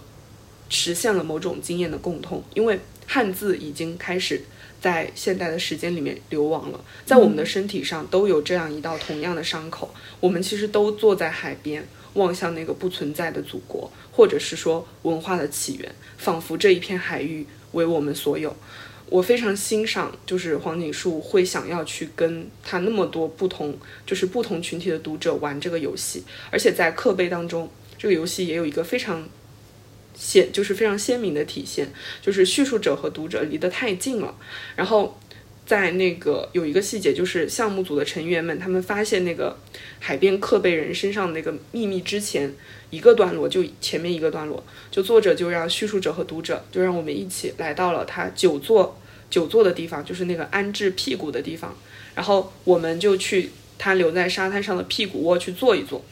实现了某种经验的共通，因为汉字已经开始在现代的时间里面流亡了，在我们的身体上都有这样一道同样的伤口，我们其实都坐在海边。望向那个不存在的祖国，或者是说文化的起源，仿佛这一片海域为我们所有。我非常欣赏，就是黄锦树会想要去跟他那么多不同，就是不同群体的读者玩这个游戏，而且在刻碑当中，这个游戏也有一个非常鲜，就是非常鲜明的体现，就是叙述者和读者离得太近了，然后。在那个有一个细节，就是项目组的成员们，他们发现那个海边刻贝人身上那个秘密之前，一个段落就前面一个段落，就作者就让叙述者和读者就让我们一起来到了他久坐久坐的地方，就是那个安置屁股的地方，然后我们就去他留在沙滩上的屁股窝去坐一坐，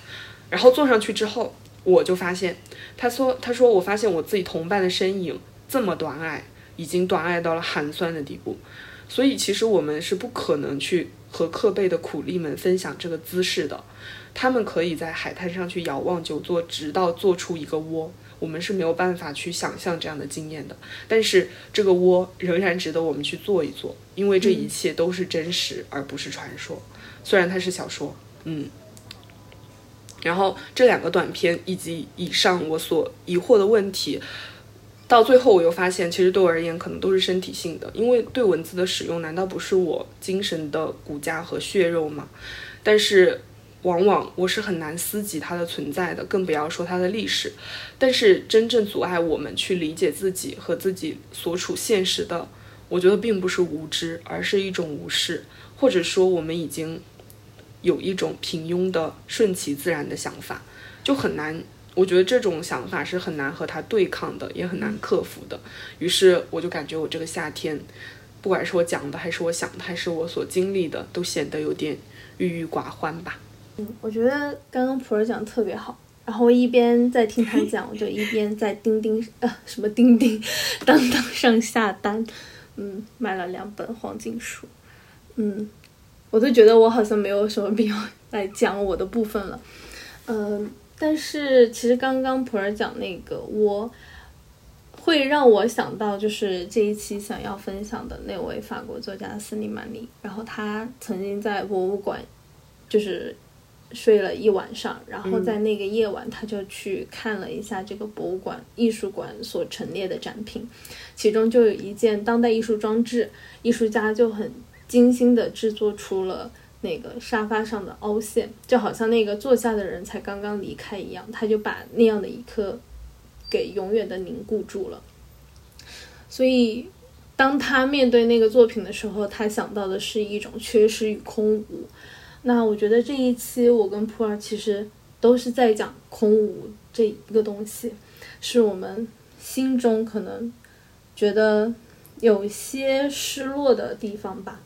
然后坐上去之后，我就发现，他说他说我发现我自己同伴的身影这么短矮，已经短矮到了寒酸的地步。所以，其实我们是不可能去和克贝的苦力们分享这个姿势的。他们可以在海滩上去遥望久坐，直到做出一个窝。我们是没有办法去想象这样的经验的。但是，这个窝仍然值得我们去做一做，因为这一切都是真实，而不是传说。虽然它是小说，嗯。然后，这两个短片以及以上我所疑惑的问题。到最后，我又发现，其实对我而言，可能都是身体性的。因为对文字的使用，难道不是我精神的骨架和血肉吗？但是，往往我是很难思及它的存在的，更不要说它的历史。但是真正阻碍我们去理解自己和自己所处现实的，我觉得并不是无知，而是一种无视，或者说我们已经有一种平庸的顺其自然的想法，就很难。我觉得这种想法是很难和它对抗的，也很难克服的。于是我就感觉我这个夏天，不管是我讲的，还是我想的，还是我所经历的，都显得有点郁郁寡欢吧。嗯，我觉得刚刚普洱讲的特别好，然后我一边在听他讲，我就一边在钉钉呃什么钉钉当当上下单，嗯，买了两本黄金书，嗯，我都觉得我好像没有什么必要来讲我的部分了，嗯。但是其实刚刚普洱讲那个，我会让我想到就是这一期想要分享的那位法国作家斯里曼尼，然后他曾经在博物馆就是睡了一晚上，然后在那个夜晚他就去看了一下这个博物馆艺术馆所陈列的展品，其中就有一件当代艺术装置，艺术家就很精心的制作出了。那个沙发上的凹陷，就好像那个坐下的人才刚刚离开一样，他就把那样的一刻给永远的凝固住了。所以，当他面对那个作品的时候，他想到的是一种缺失与空无。那我觉得这一期我跟普洱其实都是在讲空无这一个东西，是我们心中可能觉得有些失落的地方吧。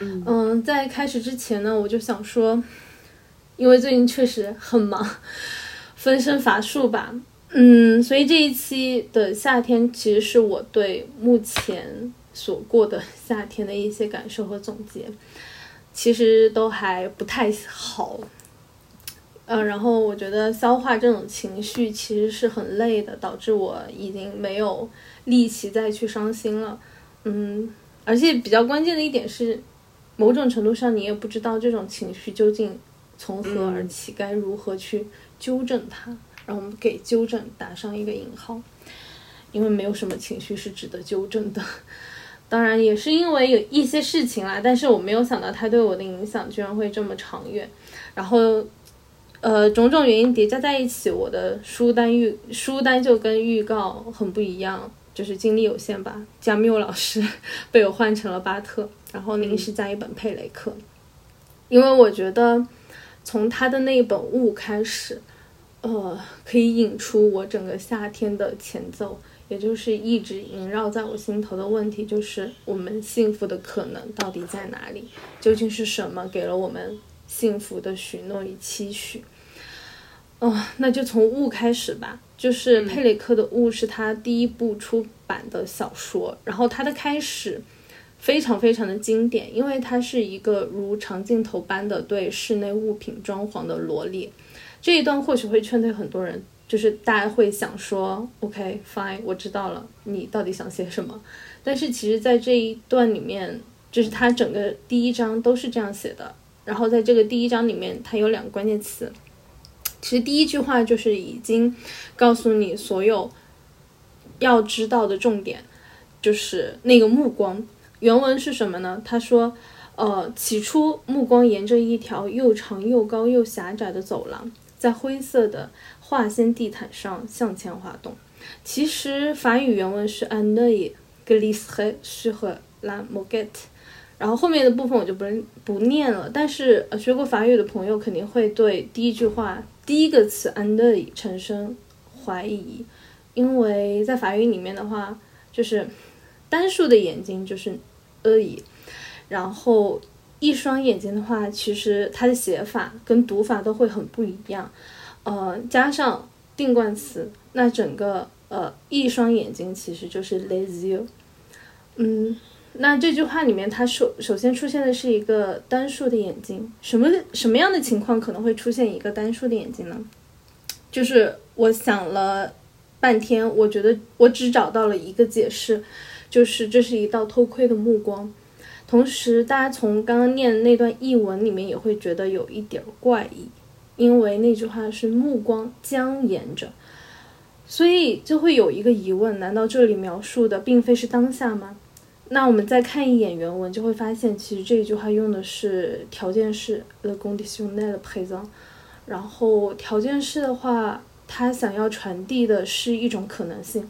嗯，在开始之前呢，我就想说，因为最近确实很忙，分身乏术吧。嗯，所以这一期的夏天其实是我对目前所过的 夏天的一些感受和总结，其实都还不太好。嗯，然后我觉得消化这种情绪其实是很累的，导致我已经没有力气再去伤心了。嗯，而且比较关键的一点是。某种程度上，你也不知道这种情绪究竟从何而起，该如何去纠正它。让我们给纠正打上一个引号，因为没有什么情绪是值得纠正的。当然，也是因为有一些事情啦，但是我没有想到它对我的影响居然会这么长远。然后，呃，种种原因叠加在一起，我的书单预书单就跟预告很不一样，就是精力有限吧。加缪老师 被我换成了巴特。然后临时加一本佩雷克，因为我觉得从他的那一本《雾》开始，呃，可以引出我整个夏天的前奏，也就是一直萦绕在我心头的问题，就是我们幸福的可能到底在哪里？究竟是什么给了我们幸福的许诺与期许？哦，那就从《雾》开始吧。就是佩雷克的《雾》是他第一部出版的小说，然后他的开始。非常非常的经典，因为它是一个如长镜头般的对室内物品装潢的罗列。这一段或许会劝退很多人，就是大家会想说，OK fine，我知道了，你到底想写什么？但是其实，在这一段里面，就是它整个第一章都是这样写的。然后在这个第一章里面，它有两个关键词。其实第一句话就是已经告诉你所有要知道的重点，就是那个目光。原文是什么呢？他说：“呃，起初目光沿着一条又长又高又狭窄的走廊，在灰色的化纤地毯上向前滑动。其实法语原文是 ‘un œil glisse sur la moquette’，然后后面的部分我就不不念了。但是呃学过法语的朋友肯定会对第一句话第一个词 ‘un œil’ 产生怀疑，因为在法语里面的话，就是单数的眼睛就是。”而已，然后一双眼睛的话，其实它的写法跟读法都会很不一样，呃，加上定冠词，那整个呃一双眼睛其实就是 les yeux，嗯，那这句话里面它首首先出现的是一个单数的眼睛，什么什么样的情况可能会出现一个单数的眼睛呢？就是我想了半天，我觉得我只找到了一个解释。就是这是一道偷窥的目光，同时大家从刚刚念的那段译文里面也会觉得有一点怪异，因为那句话是目光僵延着，所以就会有一个疑问：难道这里描述的并非是当下吗？那我们再看一眼原文，就会发现其实这一句话用的是条件式 the conditionnel présent，然后条件式的话，它想要传递的是一种可能性，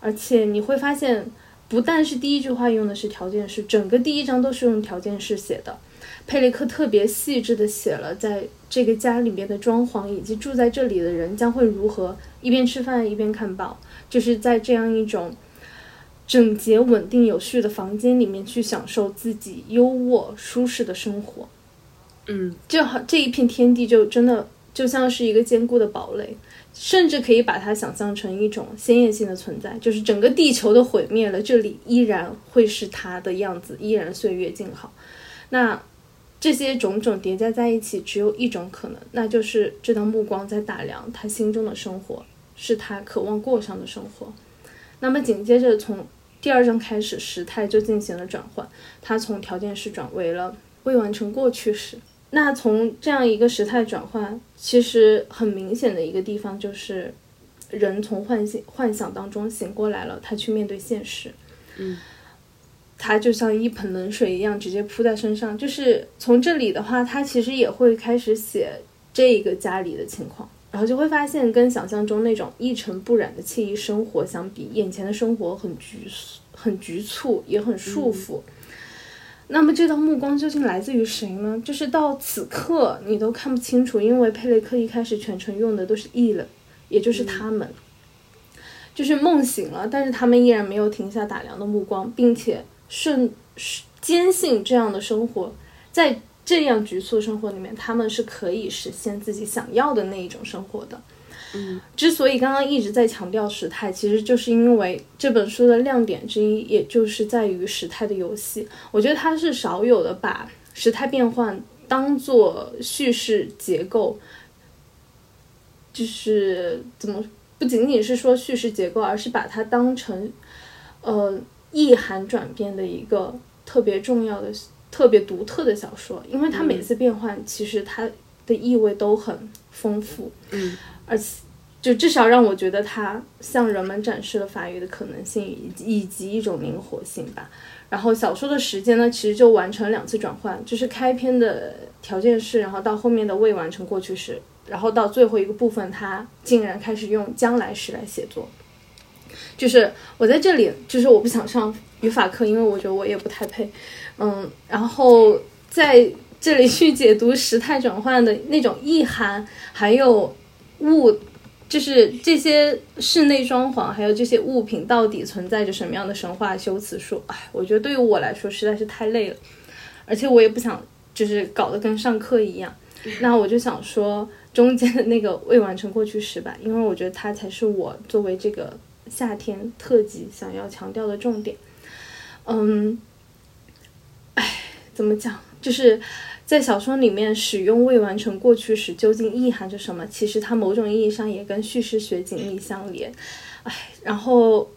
而且你会发现，不但是第一句话用的是条件式，整个第一章都是用条件式写的。佩雷克特别细致的写了在这个家里面的装潢，以及住在这里的人将会如何一边吃饭一边看报，就是在这样一种整洁、稳定、有序的房间里面去享受自己优渥、舒适的生活。嗯，就好这一片天地就真的就像是一个坚固的堡垒，甚至可以把它想象成一种鲜艳性的存在，就是整个地球都毁灭了，这里依然会是它的样子，依然岁月静好。那这些种种叠加在一起，只有一种可能，那就是这道目光在打量他心中的生活，是他渴望过上的生活。那么紧接着从第二章开始，时态就进行了转换，他从条件式转为了未完成过去时。那从这样一个时态转换，其实很明显的一个地方就是，人从幻想幻想当中醒过来了，他去面对现实。嗯。他就像一盆冷水一样直接扑在身上，就是从这里的话，他其实也会开始写这个家里的情况，然后就会发现跟想象中那种一尘不染的惬意生活相比，眼前的生活很局促很局促，也很束缚。那么这道目光究竟来自于谁呢？就是到此刻你都看不清楚，因为佩雷克一开始全程用的都是 e 了，也就是他们，就是梦醒了，但是他们依然没有停下打量的目光，并且。顺坚信这样的生活，在这样局促生活里面，他们是可以实现自己想要的那一种生活的。嗯，之所以刚刚一直在强调时态，其实就是因为这本书的亮点之一，也就是在于时态的游戏。我觉得它是少有的把时态变换当做叙事结构，就是怎么不仅仅是说叙事结构，而是把它当成呃。意涵转变的一个特别重要的、特别独特的小说，因为它每次变换，其实它的意味都很丰富，嗯，而且就至少让我觉得它向人们展示了法语的可能性以以及一种灵活性吧。然后小说的时间呢，其实就完成两次转换，就是开篇的条件式，然后到后面的未完成过去式，然后到最后一个部分，它竟然开始用将来时来写作。就是我在这里，就是我不想上语法课，因为我觉得我也不太配，嗯，然后在这里去解读时态转换的那种意涵，还有物，就是这些室内装潢，还有这些物品到底存在着什么样的神话修辞术，哎，我觉得对于我来说实在是太累了，而且我也不想就是搞得跟上课一样，那我就想说中间的那个未完成过去时吧，因为我觉得它才是我作为这个。夏天特辑想要强调的重点，嗯，哎，怎么讲？就是在小说里面使用未完成过去时，究竟意含着什么？其实它某种意义上也跟叙事学紧密相连。唉，然后。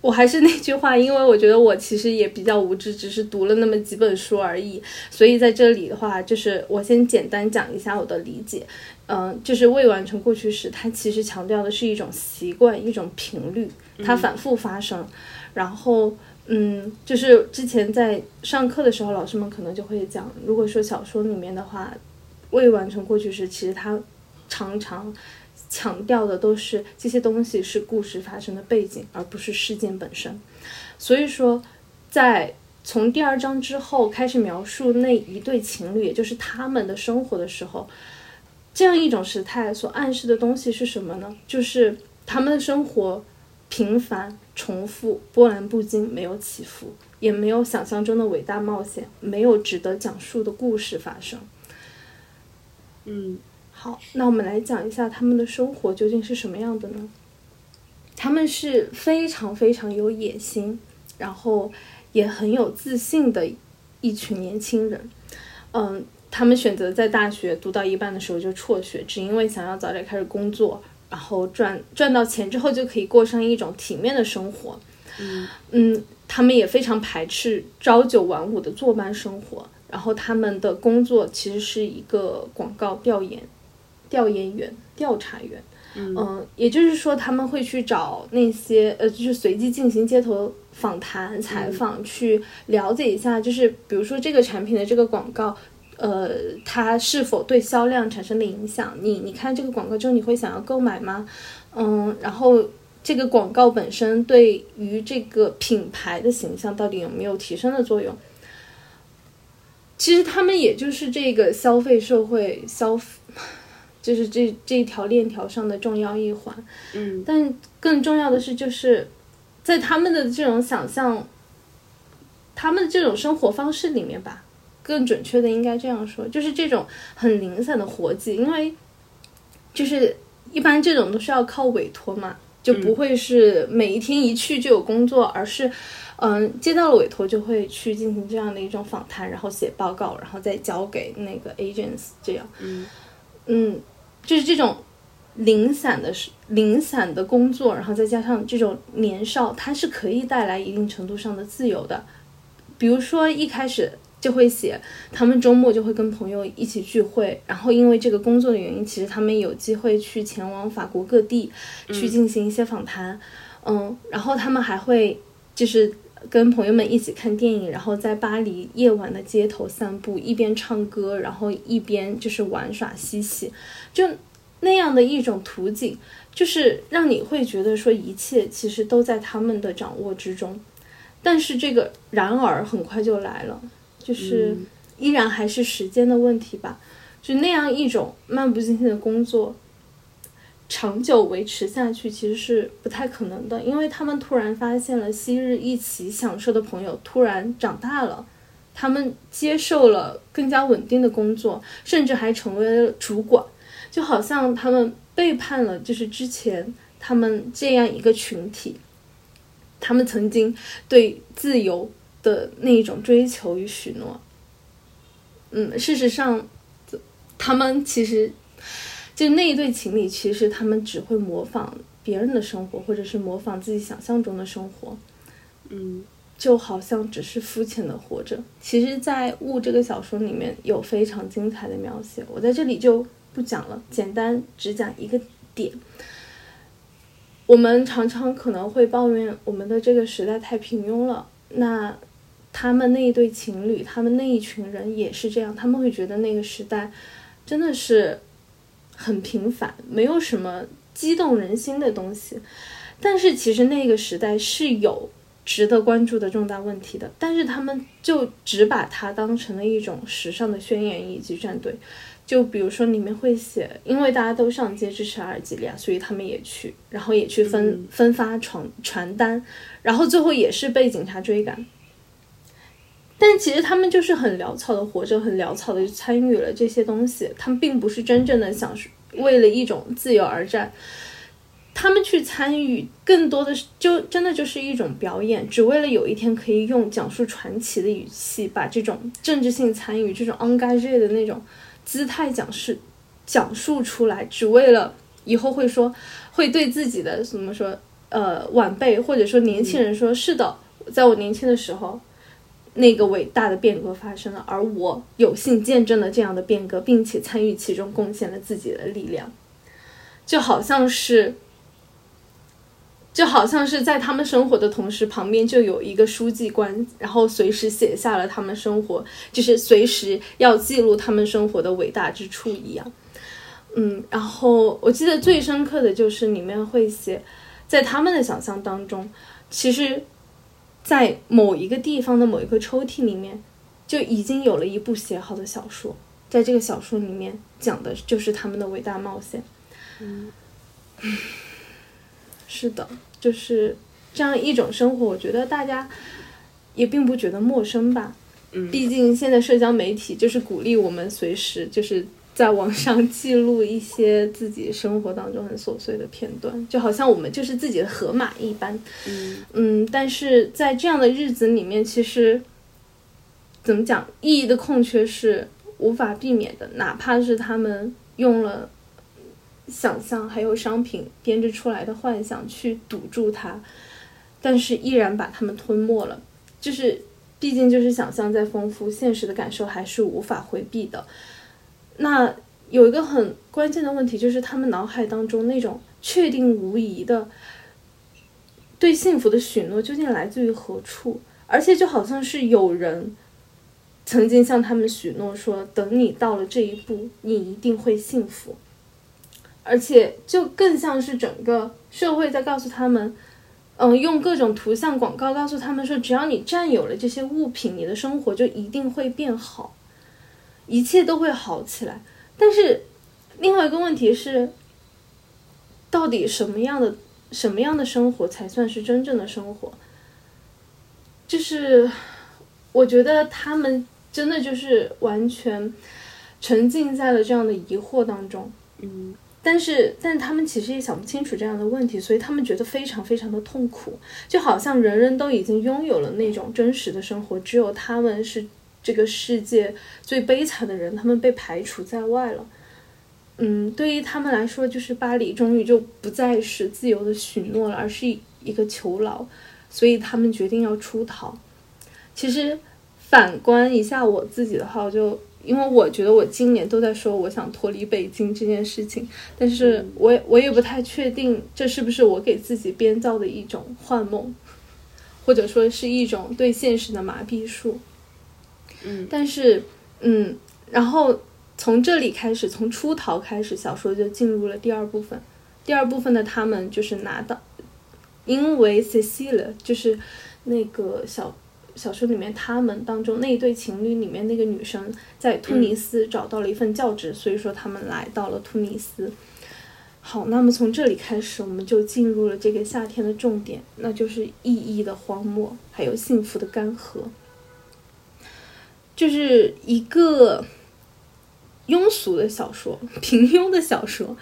我还是那句话，因为我觉得我其实也比较无知，只是读了那么几本书而已。所以在这里的话，就是我先简单讲一下我的理解。嗯，就是未完成过去时，它其实强调的是一种习惯、一种频率，它反复发生。然后，嗯，就是之前在上课的时候，老师们可能就会讲，如果说小说里面的话，未完成过去时，其实它常常。强调的都是这些东西是故事发生的背景，而不是事件本身。所以说，在从第二章之后开始描述那一对情侣，也就是他们的生活的时候，这样一种时态所暗示的东西是什么呢？就是他们的生活平凡、重复、波澜不惊，没有起伏，也没有想象中的伟大冒险，没有值得讲述的故事发生。嗯。好，那我们来讲一下他们的生活究竟是什么样的呢？他们是非常非常有野心，然后也很有自信的一群年轻人。嗯，他们选择在大学读到一半的时候就辍学，只因为想要早点开始工作，然后赚赚到钱之后就可以过上一种体面的生活。嗯嗯，他们也非常排斥朝九晚五的坐班生活，然后他们的工作其实是一个广告调研。调研员、调查员，嗯，也就是说，他们会去找那些呃，就是随机进行街头访谈、采访，去了解一下，就是比如说这个产品的这个广告，呃，它是否对销量产生了影响？你你看这个广告之后，你会想要购买吗？嗯，然后这个广告本身对于这个品牌的形象到底有没有提升的作用？其实他们也就是这个消费社会消，就是这这一条链条上的重要一环。嗯，但更重要的是，就是在他们的这种想象，他们的这种生活方式里面吧，更准确的应该这样说，就是这种很零散的活计，因为就是一般这种都是要靠委托嘛，就不会是每一天一去就有工作，而是。嗯，接到了委托就会去进行这样的一种访谈，然后写报告，然后再交给那个 agents，这样。嗯嗯，就是这种零散的、零散的工作，然后再加上这种年少，它是可以带来一定程度上的自由的。比如说一开始就会写，他们周末就会跟朋友一起聚会，然后因为这个工作的原因，其实他们有机会去前往法国各地去进行一些访谈。嗯，然后他们还会就是。跟朋友们一起看电影，然后在巴黎夜晚的街头散步，一边唱歌，然后一边就是玩耍嬉戏，就那样的一种图景，就是让你会觉得说一切其实都在他们的掌握之中。但是这个然而很快就来了，就是依然还是时间的问题吧。就那样一种漫不经心的工作。长久维持下去其实是不太可能的，因为他们突然发现了昔日一起享受的朋友突然长大了，他们接受了更加稳定的工作，甚至还成为了主管，就好像他们背叛了就是之前他们这样一个群体，他们曾经对自由的那一种追求与许诺。嗯，事实上，他们其实。就那一对情侣，其实他们只会模仿别人的生活，或者是模仿自己想象中的生活，嗯，就好像只是肤浅的活着。其实，在《雾》这个小说里面有非常精彩的描写，我在这里就不讲了，简单只讲一个点。我们常常可能会抱怨我们的这个时代太平庸了，那他们那一对情侣，他们那一群人也是这样，他们会觉得那个时代真的是。很平凡，没有什么激动人心的东西。但是其实那个时代是有值得关注的重大问题的，但是他们就只把它当成了一种时尚的宣言以及战队。就比如说里面会写，因为大家都上街支持阿尔及利亚，所以他们也去，然后也去分分发传传单，然后最后也是被警察追赶。但其实他们就是很潦草的活着，很潦草的参与了这些东西。他们并不是真正的想为了一种自由而战，他们去参与更多的是就真的就是一种表演，只为了有一天可以用讲述传奇的语气把这种政治性参与、这种 engage 的那种姿态讲述讲述出来，只为了以后会说会对自己的怎么说呃晚辈或者说年轻人说是的，在我年轻的时候。那个伟大的变革发生了，而我有幸见证了这样的变革，并且参与其中，贡献了自己的力量，就好像是，就好像是在他们生活的同时，旁边就有一个书记官，然后随时写下了他们生活，就是随时要记录他们生活的伟大之处一样。嗯，然后我记得最深刻的就是里面会写，在他们的想象当中，其实。在某一个地方的某一个抽屉里面，就已经有了一部写好的小说。在这个小说里面，讲的就是他们的伟大冒险。嗯，是的，就是这样一种生活。我觉得大家也并不觉得陌生吧。嗯，毕竟现在社交媒体就是鼓励我们随时就是。在网上记录一些自己生活当中很琐碎的片段，就好像我们就是自己的河马一般。嗯嗯，但是在这样的日子里面，其实怎么讲，意义的空缺是无法避免的。哪怕是他们用了想象还有商品编织出来的幻想去堵住它，但是依然把它们吞没了。就是，毕竟就是想象再丰富，现实的感受还是无法回避的。那有一个很关键的问题，就是他们脑海当中那种确定无疑的对幸福的许诺究竟来自于何处？而且就好像是有人曾经向他们许诺说，等你到了这一步，你一定会幸福。而且就更像是整个社会在告诉他们，嗯，用各种图像广告告诉他们说，只要你占有了这些物品，你的生活就一定会变好，一切都会好起来。但是另外一个问题是，到底什么样的什么样的生活才算是真正的生活？就是我觉得他们真的就是完全沉浸在了这样的疑惑当中，嗯。但是，但他们其实也想不清楚这样的问题，所以他们觉得非常非常的痛苦，就好像人人都已经拥有了那种真实的生活，只有他们是这个世界最悲惨的人，他们被排除在外了。嗯，对于他们来说，就是巴黎终于就不再是自由的许诺了，而是一个囚牢，所以他们决定要出逃。其实反观一下我自己的话，我就。因为我觉得我今年都在说我想脱离北京这件事情，但是我我也不太确定这是不是我给自己编造的一种幻梦，或者说是一种对现实的麻痹术。但是嗯，然后从这里开始，从出逃开始，小说就进入了第二部分。第二部分的他们就是拿到，因为 Cecile 就是那个小。小说里面，他们当中那一对情侣里面那个女生在突尼斯找到了一份教职，所以说他们来到了突尼斯。好，那么从这里开始，我们就进入了这个夏天的重点，那就是意义的荒漠，还有幸福的干涸。就是一个庸俗的小说，平庸的小说，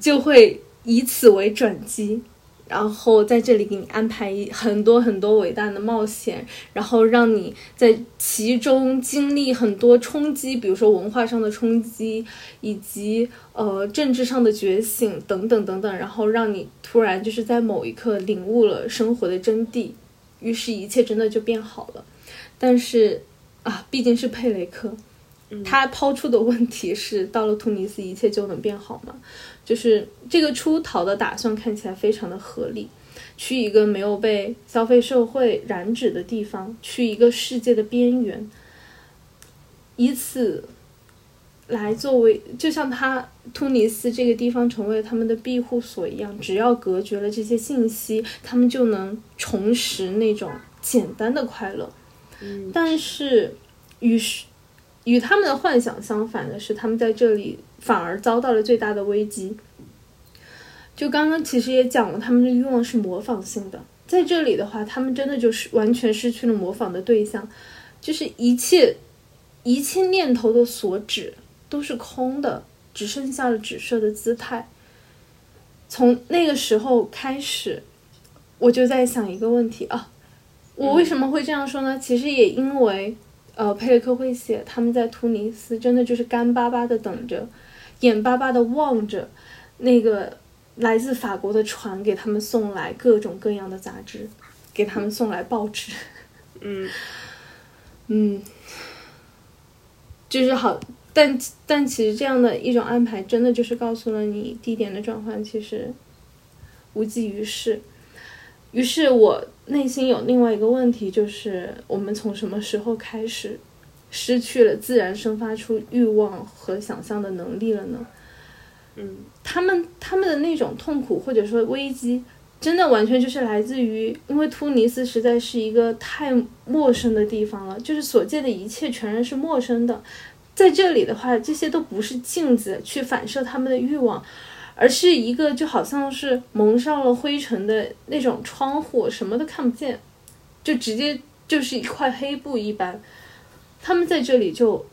就会以此为转机。然后在这里给你安排很多很多伟大的冒险，然后让你在其中经历很多冲击，比如说文化上的冲击，以及呃政治上的觉醒等等等等，然后让你突然就是在某一刻领悟了生活的真谛，于是一切真的就变好了。但是啊，毕竟是佩雷克，他抛出的问题是，到了突尼斯一切就能变好吗？就是这个出逃的打算看起来非常的合理，去一个没有被消费社会染指的地方，去一个世界的边缘，以此来作为，就像他突尼斯这个地方成为他们的庇护所一样，只要隔绝了这些信息，他们就能重拾那种简单的快乐。嗯，但是与是与他们的幻想相反的是，他们在这里。反而遭到了最大的危机。就刚刚其实也讲了，他们的欲望是模仿性的，在这里的话，他们真的就是完全失去了模仿的对象，就是一切一切念头的所指都是空的，只剩下了指涉的姿态。从那个时候开始，我就在想一个问题啊，我为什么会这样说呢？其实也因为，呃，佩雷克会写他们在突尼斯真的就是干巴巴的等着。眼巴巴的望着那个来自法国的船给他们送来各种各样的杂志，给他们送来报纸。嗯 嗯，就是好，但但其实这样的一种安排，真的就是告诉了你地点的转换其实无济于事。于是我内心有另外一个问题，就是我们从什么时候开始？失去了自然生发出欲望和想象的能力了呢？嗯，他们他们的那种痛苦或者说危机，真的完全就是来自于，因为突尼斯实在是一个太陌生的地方了，就是所见的一切全然是陌生的。在这里的话，这些都不是镜子去反射他们的欲望，而是一个就好像是蒙上了灰尘的那种窗户，什么都看不见，就直接就是一块黑布一般。他们在这里就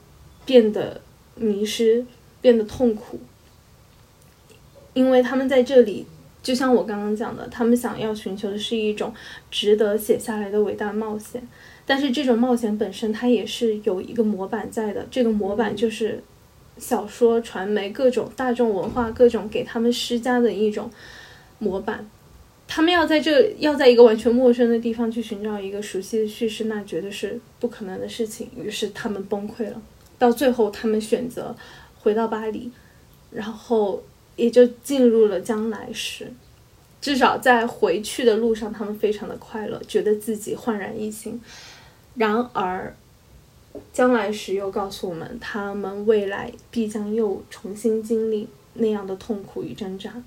变得迷失，变得痛苦，因为他们在这里，就像我刚刚讲的，他们想要寻求的是一种值得写下来的伟大冒险，但是这种冒险本身它也是有一个模板在的，这个模板就是小说、传媒、各种大众文化、各种给他们施加的一种模板。他们要在这，要在一个完全陌生的地方去寻找一个熟悉的叙事，那绝对是不可能的事情。于是他们崩溃了。到最后，他们选择回到巴黎，然后也就进入了将来时。至少在回去的路上，他们非常的快乐，觉得自己焕然一新。然而，将来时又告诉我们，他们未来必将又重新经历那样的痛苦与挣扎，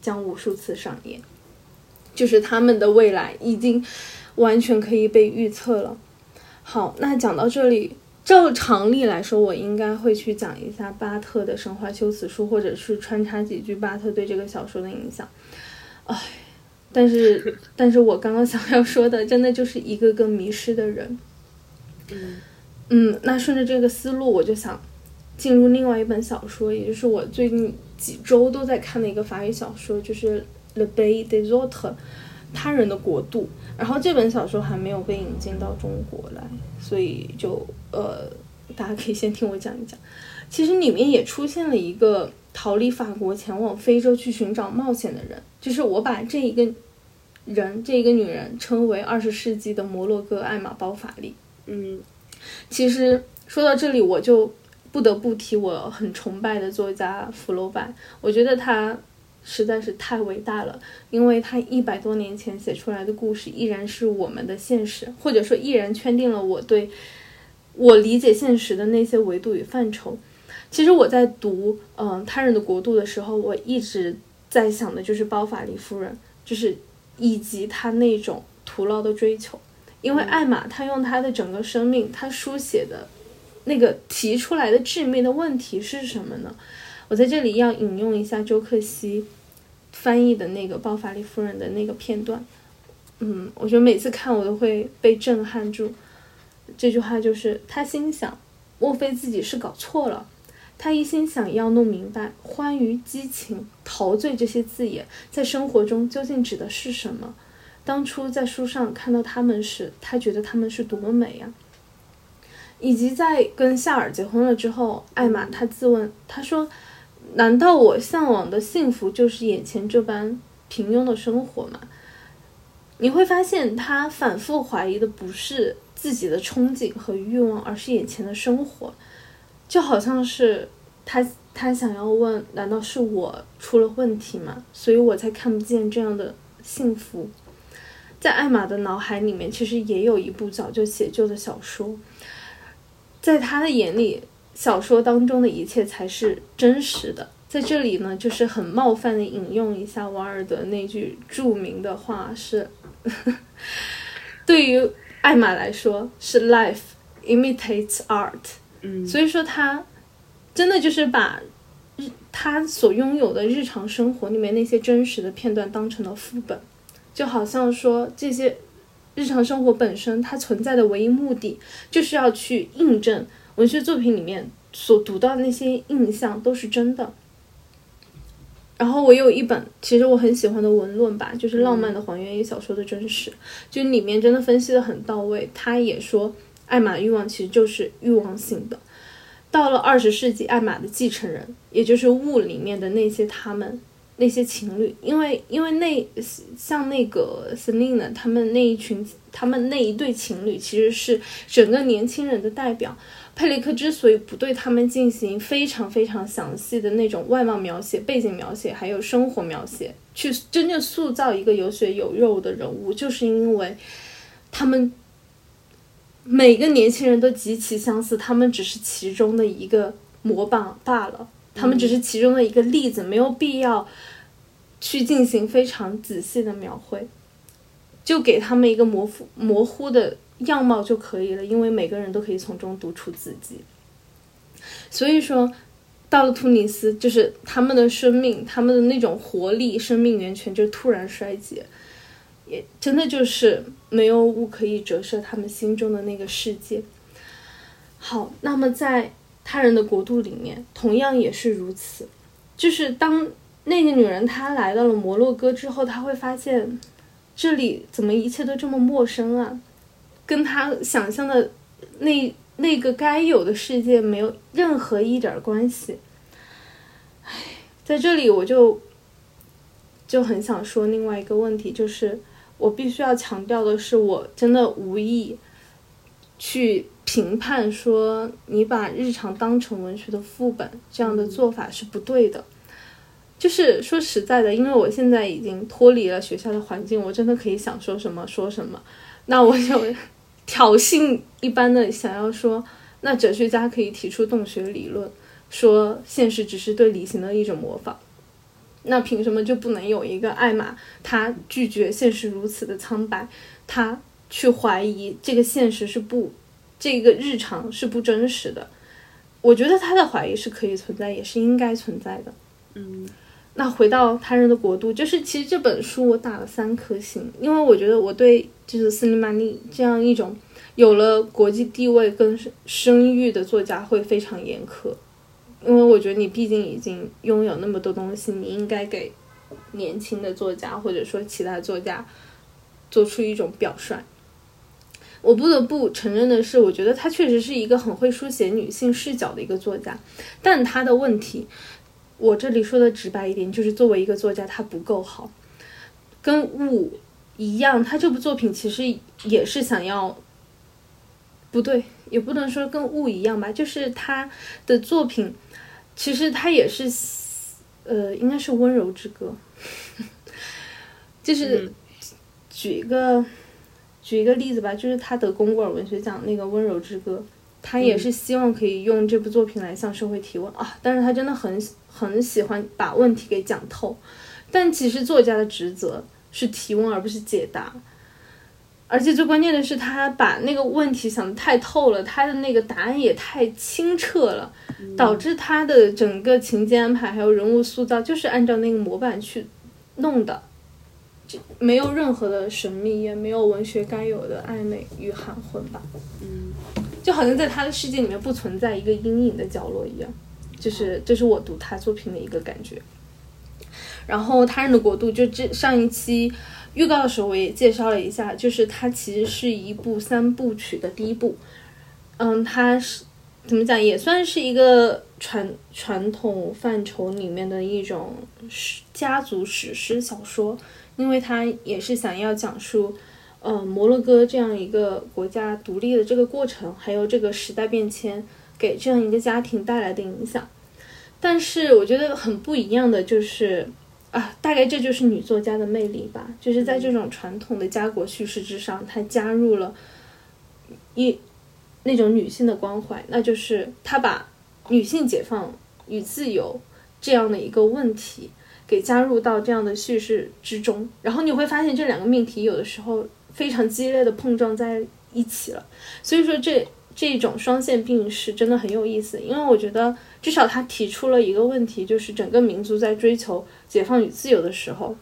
将无数次上演。就是他们的未来已经完全可以被预测了。好，那讲到这里，照常理来说，我应该会去讲一下巴特的神话修辞书，或者是穿插几句巴特对这个小说的影响。唉，但是，但是我刚刚想要说的，真的就是一个个迷失的人。嗯嗯，那顺着这个思路，我就想进入另外一本小说，也就是我最近几周都在看的一个法语小说，就是《Le Pays des Autres》，他人的国度。然后这本小说还没有被引进到中国来，所以就呃，大家可以先听我讲一讲。其实里面也出现了一个逃离法国前往非洲去寻找冒险的人，就是我把这一个人，这一个女人称为二十世纪的摩洛哥艾玛·包法利。嗯其实说到这里，我就不得不提我很崇拜的作家福楼拜，我觉得他实在是太伟大了，因为他一百多年前写出来的故事依然是我们的现实，或者说依然圈定了我对我理解现实的那些维度与范畴。其实我在读嗯、他人的国度的时候，我一直在想的就是包法利夫人，就是以及她那种徒劳的追求。因为艾玛她用她的整个生命，她书写的那个提出来的致命的问题是什么呢？我在这里要引用一下周克希翻译的那个《包法利夫人》的那个片段。嗯，我觉得每次看我都会被震撼住。这句话就是他心想，莫非自己是搞错了？他一心想要弄明白欢愉、激情、陶醉这些字眼在生活中究竟指的是什么。当初在书上看到他们时，他觉得他们是多么美呀、以及在跟夏尔结婚了之后，艾玛她自问，她说：“难道我向往的幸福就是眼前这般平庸的生活吗？”你会发现，他反复怀疑的不是自己的憧憬和欲望，而是眼前的生活，就好像是他他想要问：难道是我出了问题吗？所以我才看不见这样的幸福。在艾玛的脑海里面，其实也有一部早就写就的小说，在他的眼里，小说当中的一切才是真实的。在这里呢，就是很冒犯的引用一下瓦尔德那句著名的话是：对于艾玛来说，是 life imitates art。嗯，所以说他真的就是把日他所拥有的日常生活里面那些真实的片段当成了副本，就好像说这些日常生活本身它存在的唯一目的就是要去印证文学作品里面所读到的那些印象都是真的。然后我有一本其实我很喜欢的文论吧，就是《浪漫的还原与小说的真实》，就里面真的分析的很到位。他也说，艾玛欲望其实就是欲望性的。到了二十世纪，艾玛的继承人，也就是雾里面的那些他们那些情侣，因为因为那像那个 Selina 他们那一群，他们那一对情侣其实是整个年轻人的代表。佩里克之所以不对他们进行非常非常详细的那种外貌描写、背景描写，还有生活描写，去真正塑造一个有血有肉的人物，就是因为他们每个年轻人都极其相似，他们只是其中的一个模板罢了，他们只是其中的一个例子，没有必要去进行非常仔细的描绘，就给他们一个模糊模糊的。样貌就可以了，因为每个人都可以从中读出自己。所以说，到了突尼斯，就是他们的生命，他们的那种活力、生命源泉就突然衰竭，也真的就是没有物可以折射他们心中的那个世界。好，那么在他人的国度里面，同样也是如此，就是当那个女人她来到了摩洛哥之后，她会发现这里怎么一切都这么陌生啊！跟她想象的那那个该有的世界没有任何一点关系。唉，在这里我就就很想说另外一个问题，就是我必须要强调的是，我真的无意去评判说你把日常当成文学的副本这样的做法是不对的。就是说实在的，因为我现在已经脱离了学校的环境，我真的可以想说什么说什么。那我就挑衅一般的想要说，那哲学家可以提出洞穴理论，说现实只是对理性的一种模仿。那凭什么就不能有一个艾玛，他拒绝现实如此的苍白，他去怀疑这个现实是不，这个日常是不真实的？我觉得他的怀疑是可以存在，也是应该存在的。嗯，那回到他人的国度，就是其实这本书我打了三颗星，因为我觉得我对就是斯里曼尼这样一种有了国际地位跟声誉的作家会非常严苛。因为我觉得你毕竟已经拥有那么多东西，你应该给年轻的作家或者说其他作家做出一种表率。我不得不承认的是，我觉得他确实是一个很会书写女性视角的一个作家，但他的问题，我这里说的直白一点，就是作为一个作家，他不够好。跟雾一样，他这部作品其实也是想要，不对，也不能说跟雾一样吧，就是他的作品。其实他也是，呃，应该是《温柔之歌》，就是举一个举一个例子吧，就是他得公果尔文学奖那个《温柔之歌》，他也是希望可以用这部作品来向社会提问啊，但是他真的很很喜欢把问题给讲透，但其实作家的职责是提问而不是解答。而且最关键的是，他把那个问题想的太透了，他的那个答案也太清澈了，导致他的整个情节安排还有人物塑造就是按照那个模板去弄的，就没有任何的神秘，也没有文学该有的暧昧与含混吧。嗯，就好像在他的世界里面不存在一个阴影的角落一样，就是这是我读他作品的一个感觉。然后他人的国度就这上一期。预告的时候我也介绍了一下，就是它其实是一部三部曲的第一部，嗯，它是怎么讲，也算是一个传传统范畴里面的一种史家族史诗小说，因为它也是想要讲述，呃，摩洛哥这样一个国家独立的这个过程，还有这个时代变迁给这样一个家庭带来的影响，但是我觉得很不一样的就是。啊，大概这就是女作家的魅力吧，就是在这种传统的家国叙事之上，她加入了一那种女性的关怀，那就是她把女性解放与自由这样的一个问题给加入到这样的叙事之中，然后你会发现这两个命题有的时候非常激烈的碰撞在一起了，所以说这。这种双线并是真的很有意思，因为我觉得至少他提出了一个问题，就是整个民族在追求解放与自由的时候，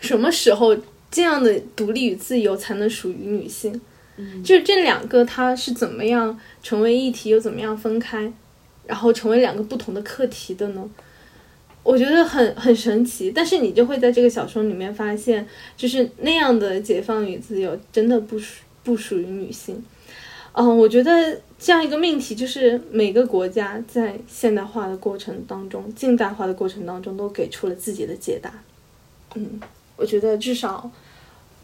什么时候这样的独立与自由才能属于女性？就是这两个它是怎么样成为一体，又怎么样分开，然后成为两个不同的课题的呢？我觉得很很神奇，但是你就会在这个小说里面发现，就是那样的解放与自由真的不属不属于女性。嗯，我觉得这样一个命题，就是每个国家在现代化的过程当中、近代化的过程当中，都给出了自己的解答。嗯，我觉得至少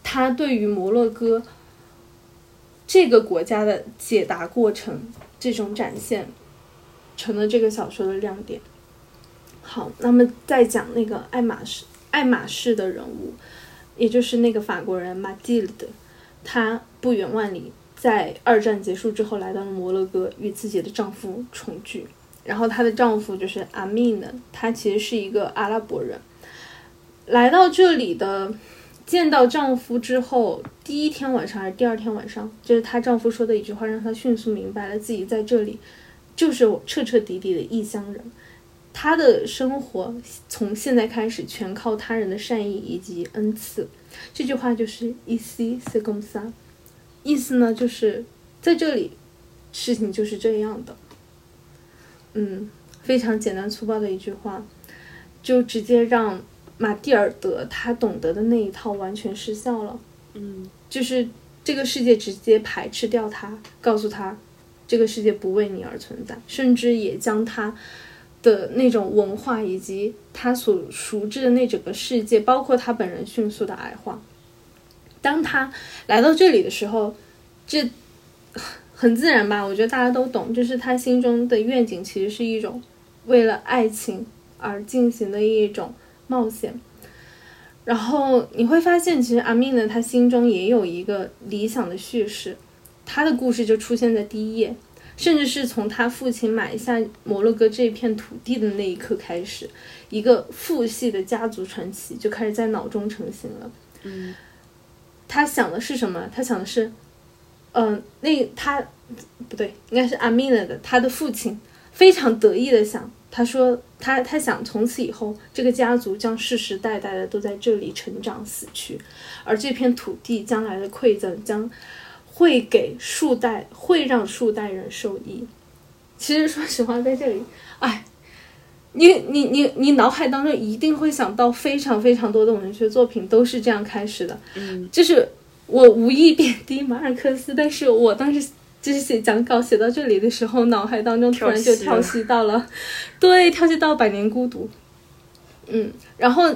他对于摩洛哥这个国家的解答过程，这种展现，成了这个小说的亮点。好，那么再讲那个爱马仕，爱马仕的人物，也就是那个法国人马蒂尔德，他不远万里。在二战结束之后，来到了摩洛哥，与自己的丈夫重聚。然后她的丈夫就是阿米呢，他其实是一个阿拉伯人。来到这里的，见到丈夫之后，第一天晚上还是第二天晚上，就是她丈夫说的一句话，让她迅速明白了自己在这里就是彻彻底底的异乡人。他的生活从现在开始全靠他人的善意以及恩赐。这句话就是 “ici c'est comme ça”。意思呢，就是在这里，事情就是这样的。嗯，非常简单粗暴的一句话，就直接让马蒂尔德他懂得的那一套完全失效了。嗯，就是这个世界直接排斥掉他，告诉他这个世界不为你而存在，甚至也将他的那种文化以及他所熟知的那整个世界，包括他本人迅速的矮化。当他来到这里的时候，这很自然吧？我觉得大家都懂，就是他心中的愿景其实是一种为了爱情而进行的一种冒险。然后你会发现，其实阿米呢，他心中也有一个理想的叙事，他的故事就出现在第一页，甚至是从他父亲买下摩洛哥这片土地的那一刻开始，一个父系的家族传奇就开始在脑中成型了。嗯他想的是什么？他想的是，嗯、那他不对，应该是阿米娜的他的父亲非常得意的想，他说他他想从此以后这个家族将世世代代的都在这里成长死去，而这片土地将来的馈赠将会给数代会让数代人受益。其实说实话，在这里，哎。你你你你脑海当中一定会想到非常非常多的文学作品都是这样开始的，嗯就是我无意贬低马尔克斯，但是我当时就是写讲稿写到这里的时候，脑海当中突然就跳跳戏到了，对，跳戏到《百年孤独》。嗯，然后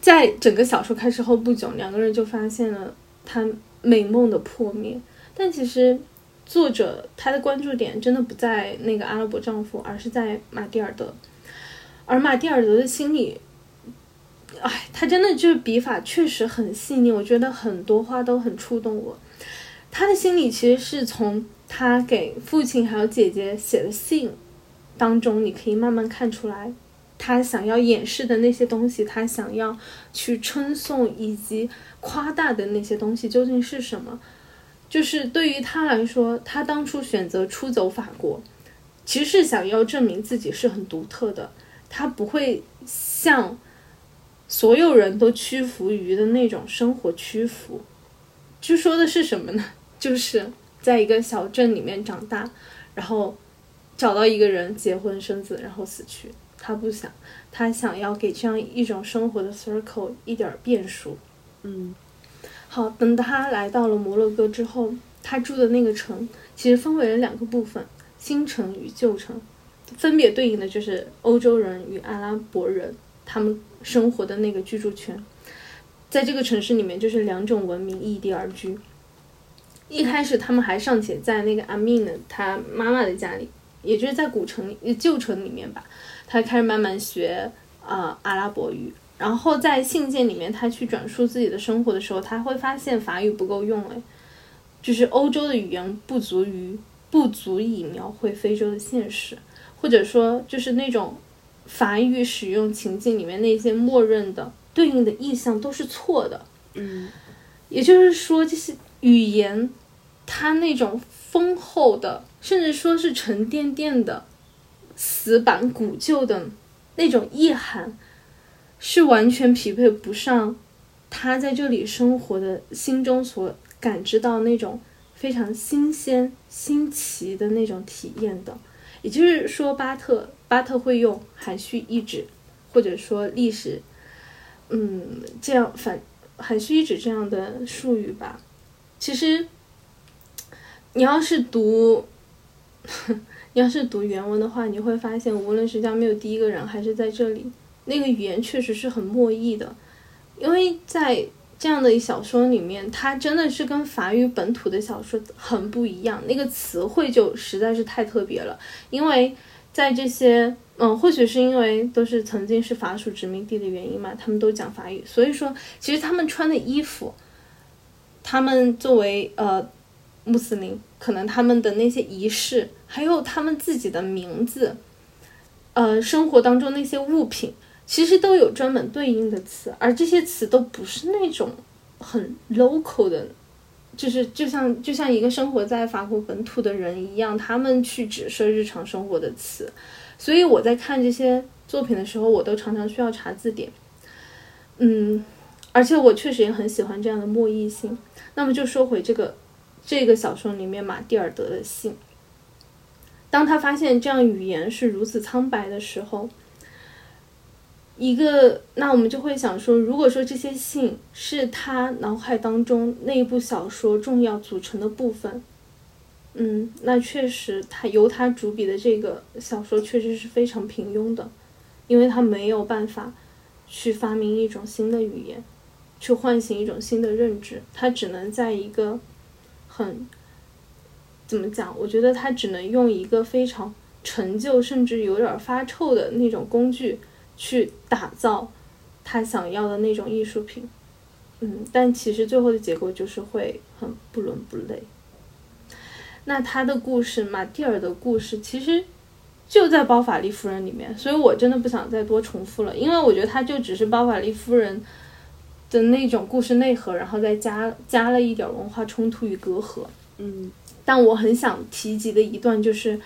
在整个小说开始后不久，两个人就发现了他美梦的破灭。但其实作者他的关注点真的不在那个阿拉伯丈夫，而是在马蒂尔德。而马蒂尔德的心里，哎，他真的就是笔法确实很细腻，我觉得很多话都很触动我。他的心里其实是从他给父亲还有姐姐写的信当中，你可以慢慢看出来，他想要掩饰的那些东西，他想要去称颂以及夸大的那些东西究竟是什么。就是对于他来说，他当初选择出走法国，其实是想要证明自己是很独特的。他不会向所有人都屈服于的那种生活屈服。就说的是什么呢？就是在一个小镇里面长大，然后找到一个人结婚生子，然后死去。他不想，他想要给这样一种生活的 circle 一点儿变数。嗯好，等他来到了摩洛哥之后，他住的那个城其实分为了两个部分：新城与旧城，分别对应的就是欧洲人与阿拉伯人他们生活的那个居住圈。在这个城市里面，就是两种文明异地而居。一开始，他们还尚且在那个阿密呢他妈妈的家里，也就是在古城、旧城里面吧，他开始慢慢学啊、阿拉伯语。然后在信件里面，他去转述自己的生活的时候，他会发现法语不够用，哎，就是欧洲的语言不足于不足以描绘非洲的现实，或者说就是那种法语使用情境里面那些默认的对应的意象都是错的。嗯也就是说，这些语言它那种丰厚的，甚至说是沉甸甸的、死板古旧的那种意涵，是完全匹配不上他在这里生活的心中所感知到那种非常新鲜、新奇的那种体验的。也就是说，巴特巴特会用含蓄意志，或者说历史，嗯，这样反含蓄意志这样的术语吧。其实，你要是读，你要是读原文的话，你会发现，无论是加缪第一个人，还是在这里，那个语言确实是很墨意的，因为在这样的一小说里面，它真的是跟法语本土的小说很不一样，那个词汇就实在是太特别了。因为在这些，嗯，或许是因为都是曾经是法属殖民地的原因嘛，他们都讲法语，所以说其实他们穿的衣服，他们作为呃穆斯林，可能他们的那些仪式，还有他们自己的名字，呃，生活当中那些物品。其实都有专门对应的词，而这些词都不是那种很 local 的，就是就像就像一个生活在法国本土的人一样，他们去指涉日常生活的词。所以我在看这些作品的时候，我都常常需要查字典。嗯，而且我确实也很喜欢这样的莫意性。那么就说回这个这个小说里面马蒂尔德的信，当他发现这样语言是如此苍白的时候。一个，那我们就会想说，如果说这些信是他脑海当中那一部小说重要组成的部分，嗯，那确实他由他主笔的这个小说确实是非常平庸的，因为他没有办法去发明一种新的语言，去唤醒一种新的认知，他只能在一个很怎么讲？我觉得他只能用一个非常陈旧甚至有点发臭的那种工具。去打造他想要的那种艺术品，嗯，但其实最后的结果就是会很不伦不类。那他的故事，马蒂尔的故事，其实就在《包法利夫人》里面，所以我真的不想再多重复了，因为我觉得他就只是包法利夫人的那种故事内核，然后再加加了一点文化冲突与隔阂。嗯但我很想提及的一段就是，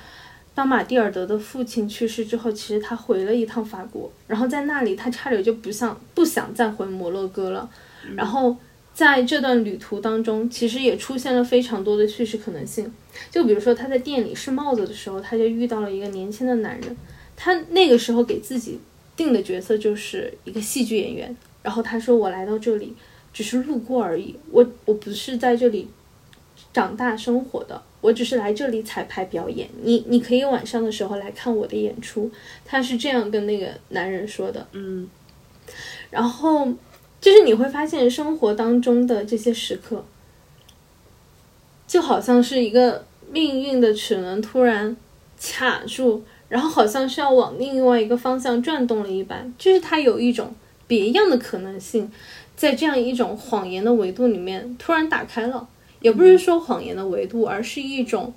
当马蒂尔德的父亲去世之后，其实他回了一趟法国，然后在那里他差点就不想不想再回摩洛哥了。然后在这段旅途当中，其实也出现了非常多的叙事可能性。就比如说他在店里试帽子的时候，他就遇到了一个年轻的男人，他那个时候给自己定的角色就是一个戏剧演员。然后他说：“我来到这里只是路过而已，我我不是在这里长大生活的，我只是来这里彩排表演。你你可以晚上的时候来看我的演出。”他是这样跟那个男人说的。嗯然后就是你会发现生活当中的这些时刻，就好像是一个命运的齿轮突然卡住，然后好像是要往另外一个方向转动了一般，就是它有一种别样的可能性，在这样一种谎言的维度里面突然打开了，也不是说谎言的维度，而是一种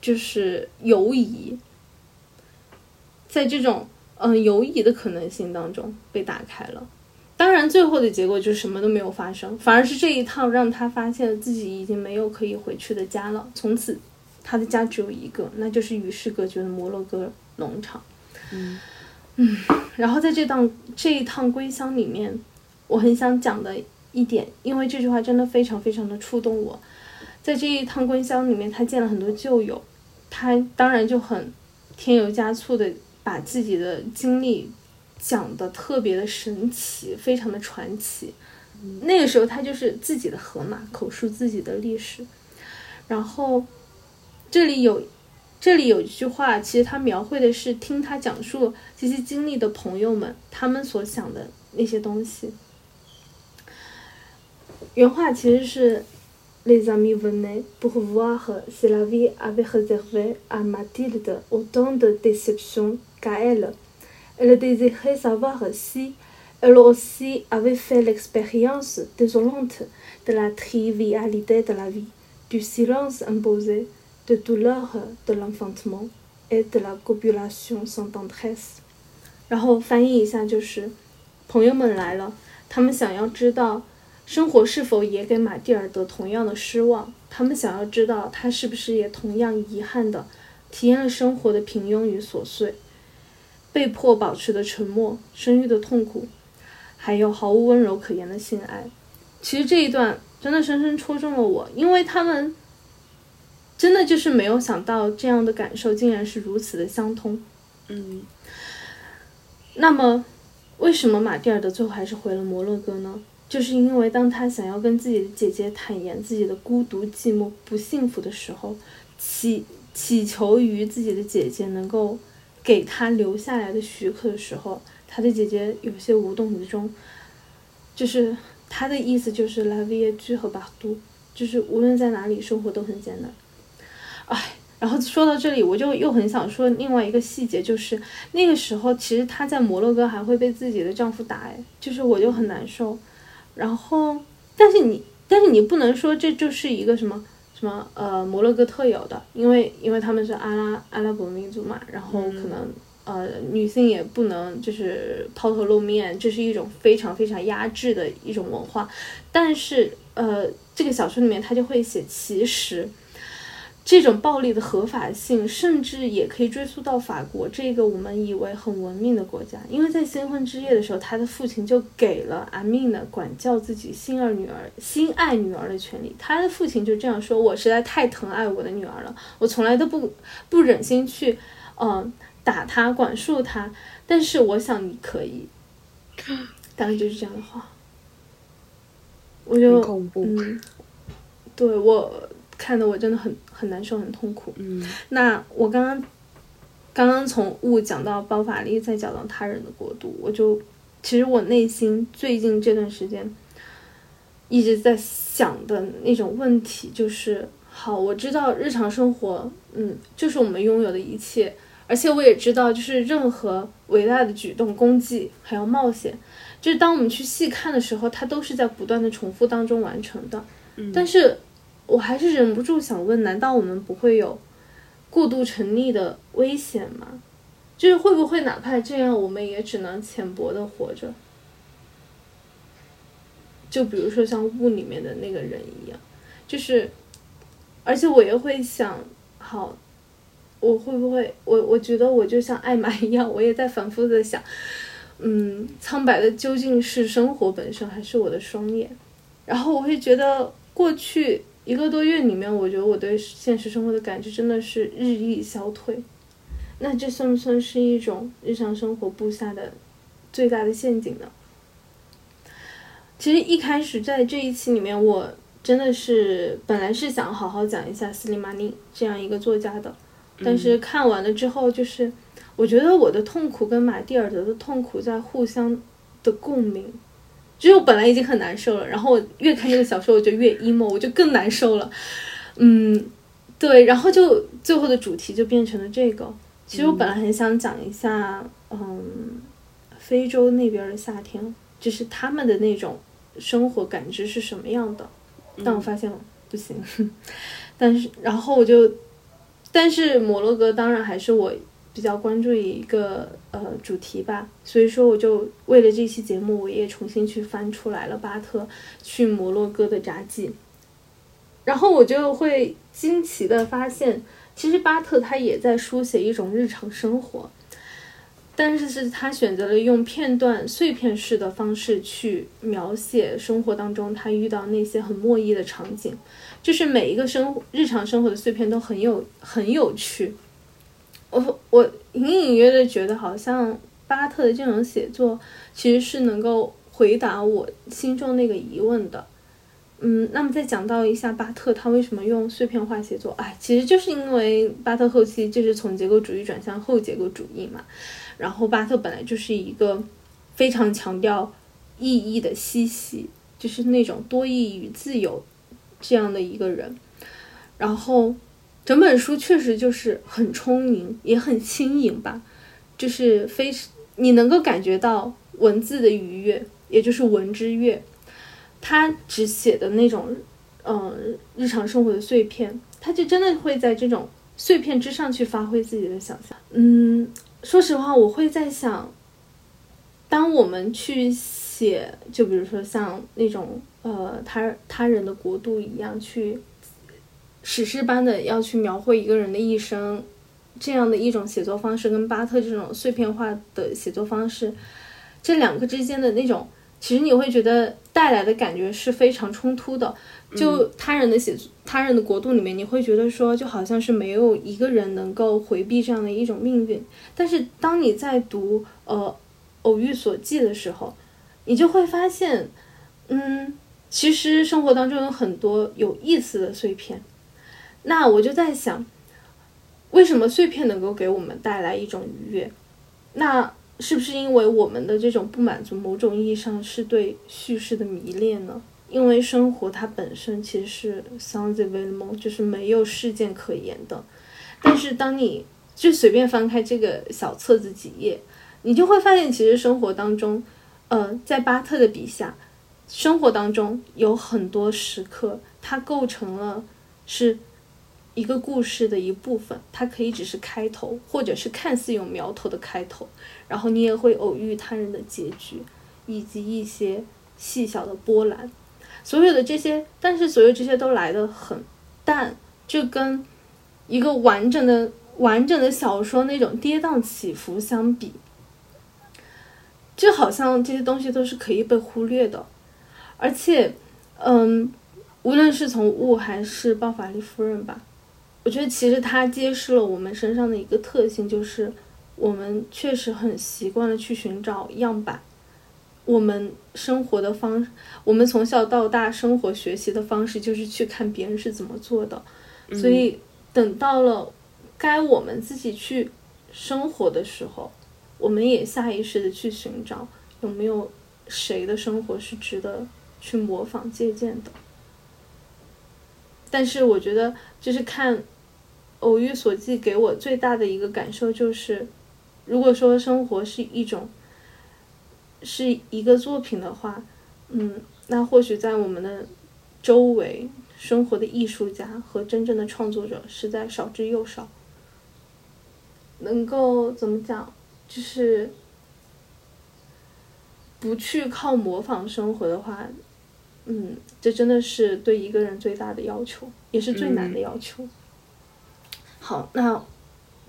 就是犹疑，在这种嗯犹疑的可能性当中被打开了。当然，最后的结果就是什么都没有发生，反而是这一趟让他发现自己已经没有可以回去的家了。从此，他的家只有一个，那就是与世隔绝的摩洛哥农场。嗯嗯，然后在这趟这一趟归乡里面，我很想讲的一点，因为这句话真的非常非常的触动我。在这一趟归乡里面，他见了很多旧友，他当然就很添油加醋的把自己的经历讲的特别的神奇，非常的传奇。那个时候他就是自己的河马，口述自己的历史。然后这里有这里有一句话，其实他描绘的是听他讲述这些经历的朋友们他们所想的那些东西。原话其实是 Les amis venaient pour voir si la vie avait réservé à Mathilde autant de déceptions qu'à elle. Elle désirait savoir si elle aussi avait fait l'expérience désolante de la trivialité de la vie, du silence imposé, de douleur de l'enfantement et de la copulation sans tendresse. 然后翻译一下就是，朋友们来了，他们想要知道 生活是否也给马蒂尔德同样的失望，他们想要知道他是不是也同样遗憾的体验了生活的平庸与琐碎，被迫保持的沉默，生育的痛苦，还有毫无温柔可言的性爱。其实这一段真的深深戳中了我，因为他们真的就是没有想到这样的感受竟然是如此的相通。嗯那么，为什么马蒂尔德最后还是回了摩洛哥呢？就是因为当他想要跟自己的姐姐坦言自己的孤独、寂寞、不幸福的时候，祈祈求于自己的姐姐能够给他留下来的许可的时候，他的姐姐有些无动于衷。就是他的意思就是来维耶居和巴都，就是无论在哪里生活都很艰难。唉。然后说到这里，我就又很想说另外一个细节，就是那个时候其实她在摩洛哥还会被自己的丈夫打，哎，就是我就很难受。然后，但是你，但是你不能说这就是一个什么什么呃摩洛哥特有的，因为因为他们是阿拉阿拉伯民族嘛，然后可能、呃女性也不能就是抛头露面，这是一种非常非常压制的一种文化。但是呃这个小说里面他就会写，其实。这种暴力的合法性，甚至也可以追溯到法国这个我们以为很文明的国家。因为在新婚之夜的时候，他的父亲就给了阿米呢管教自己心爱女儿、心爱女儿的权利。他的父亲就这样说：“我实在太疼爱我的女儿了，我从来都不不忍心去，呃，打她、管束她。但是我想你可以。”大概就是这样的话。我就很恐怖嗯，对我看得我真的很很难受，很痛苦。嗯那我刚刚刚刚从物讲到包法利，再讲到他人的国度，我就其实我内心最近这段时间一直在想的那种问题就是：好，我知道日常生活，嗯，就是我们拥有的一切，而且我也知道，就是任何伟大的举动、功绩还有冒险，就是当我们去细看的时候，它都是在不断的重复当中完成的。嗯但是我还是忍不住想问：难道我们不会有过度沉溺的危险吗？就是会不会哪怕这样，我们也只能浅薄的活着？就比如说像雾里面的那个人一样，就是，而且我也会想，好，我会不会，我我觉得我就像艾玛一样，我也在反复的想，嗯，苍白的究竟是生活本身，还是我的双眼？然后我会觉得，过去一个多月里面，我觉得我对现实生活的感知真的是日益消退。那这算不算是一种日常生活布下的最大的陷阱呢？其实一开始在这一期里面，我真的是本来是想好好讲一下斯里马尼这样一个作家的，但是看完了之后，就是我觉得我的痛苦跟马蒂尔德的痛苦在互相的共鸣，就是我本来已经很难受了，然后我越看这个小说，我就越 emo，我就更难受了。嗯，对，然后就最后的主题就变成了这个。其实我本来很想讲一下，嗯，非洲那边的夏天，就是他们的那种。生活感知是什么样的？但我发现不行。但是，然后我就，但是摩洛哥当然还是我比较关注一个呃主题吧。所以说，我就为了这期节目，我也重新去翻出来了巴特去摩洛哥的札记。然后我就会惊奇的发现，其实巴特他也在书写一种日常生活。但是是他选择了用片段碎片式的方式去描写生活当中他遇到那些很莫意的场景，就是每一个生日常生活的碎片都很有很有趣。我我隐隐约约觉得好像巴特的这种写作其实是能够回答我心中那个疑问的。嗯，那么再讲到一下巴特他为什么用碎片化写作？哎，其实就是因为巴特后期就是从结构主义转向后结构主义嘛。然后巴特本来就是一个非常强调意义的嬉戏，就是那种多义与自由这样的一个人。然后整本书确实就是很充盈，也很轻盈吧，就是非你能够感觉到文字的愉悦，也就是文之悦。他只写的那种嗯日常生活的碎片，他就真的会在这种碎片之上去发挥自己的想象，嗯。说实话，我会在想，当我们去写，就比如说像那种呃他他人的国度一样，去史诗般的要去描绘一个人的一生，这样的一种写作方式，跟巴特这种碎片化的写作方式，这两个之间的那种。其实你会觉得带来的感觉是非常冲突的。就他人的写作他人的国度里面，你会觉得说，就好像是没有一个人能够回避这样的一种命运。但是当你在读呃《偶遇所记》的时候，你就会发现，嗯，其实生活当中有很多有意思的碎片。那我就在想，为什么碎片能够给我们带来一种愉悦？那是不是因为我们的这种不满足，某种意义上是对叙事的迷恋呢？因为生活它本身其实是 sans événement，就是没有事件可言的。但是当你就随便翻开这个小册子几页，你就会发现，其实生活当中，呃，在巴特的笔下，生活当中有很多时刻，它构成了是。一个故事的一部分，它可以只是开头，或者是看似有苗头的开头，然后你也会偶遇他人的结局，以及一些细小的波澜。所有的这些，但是所有这些都来得很淡，就跟一个完整的完整的小说那种跌宕起伏相比，就好像这些东西都是可以被忽略的。而且，嗯，无论是从雾还是包法利夫人吧。我觉得其实它揭示了我们身上的一个特性，就是我们确实很习惯了去寻找样板。我们生活的方，我们从小到大生活学习的方式就是去看别人是怎么做的。所以等到了该我们自己去生活的时候，我们也下意识的去寻找有没有谁的生活是值得去模仿借鉴的。但是我觉得，就是看。偶遇所记给我最大的一个感受就是，如果说生活是一种，是一个作品的话，嗯，那或许在我们的周围生活的艺术家和真正的创作者实在少之又少。能够怎么讲，就是不去靠模仿生活的话，嗯，这真的是对一个人最大的要求，也是最难的要求。好，那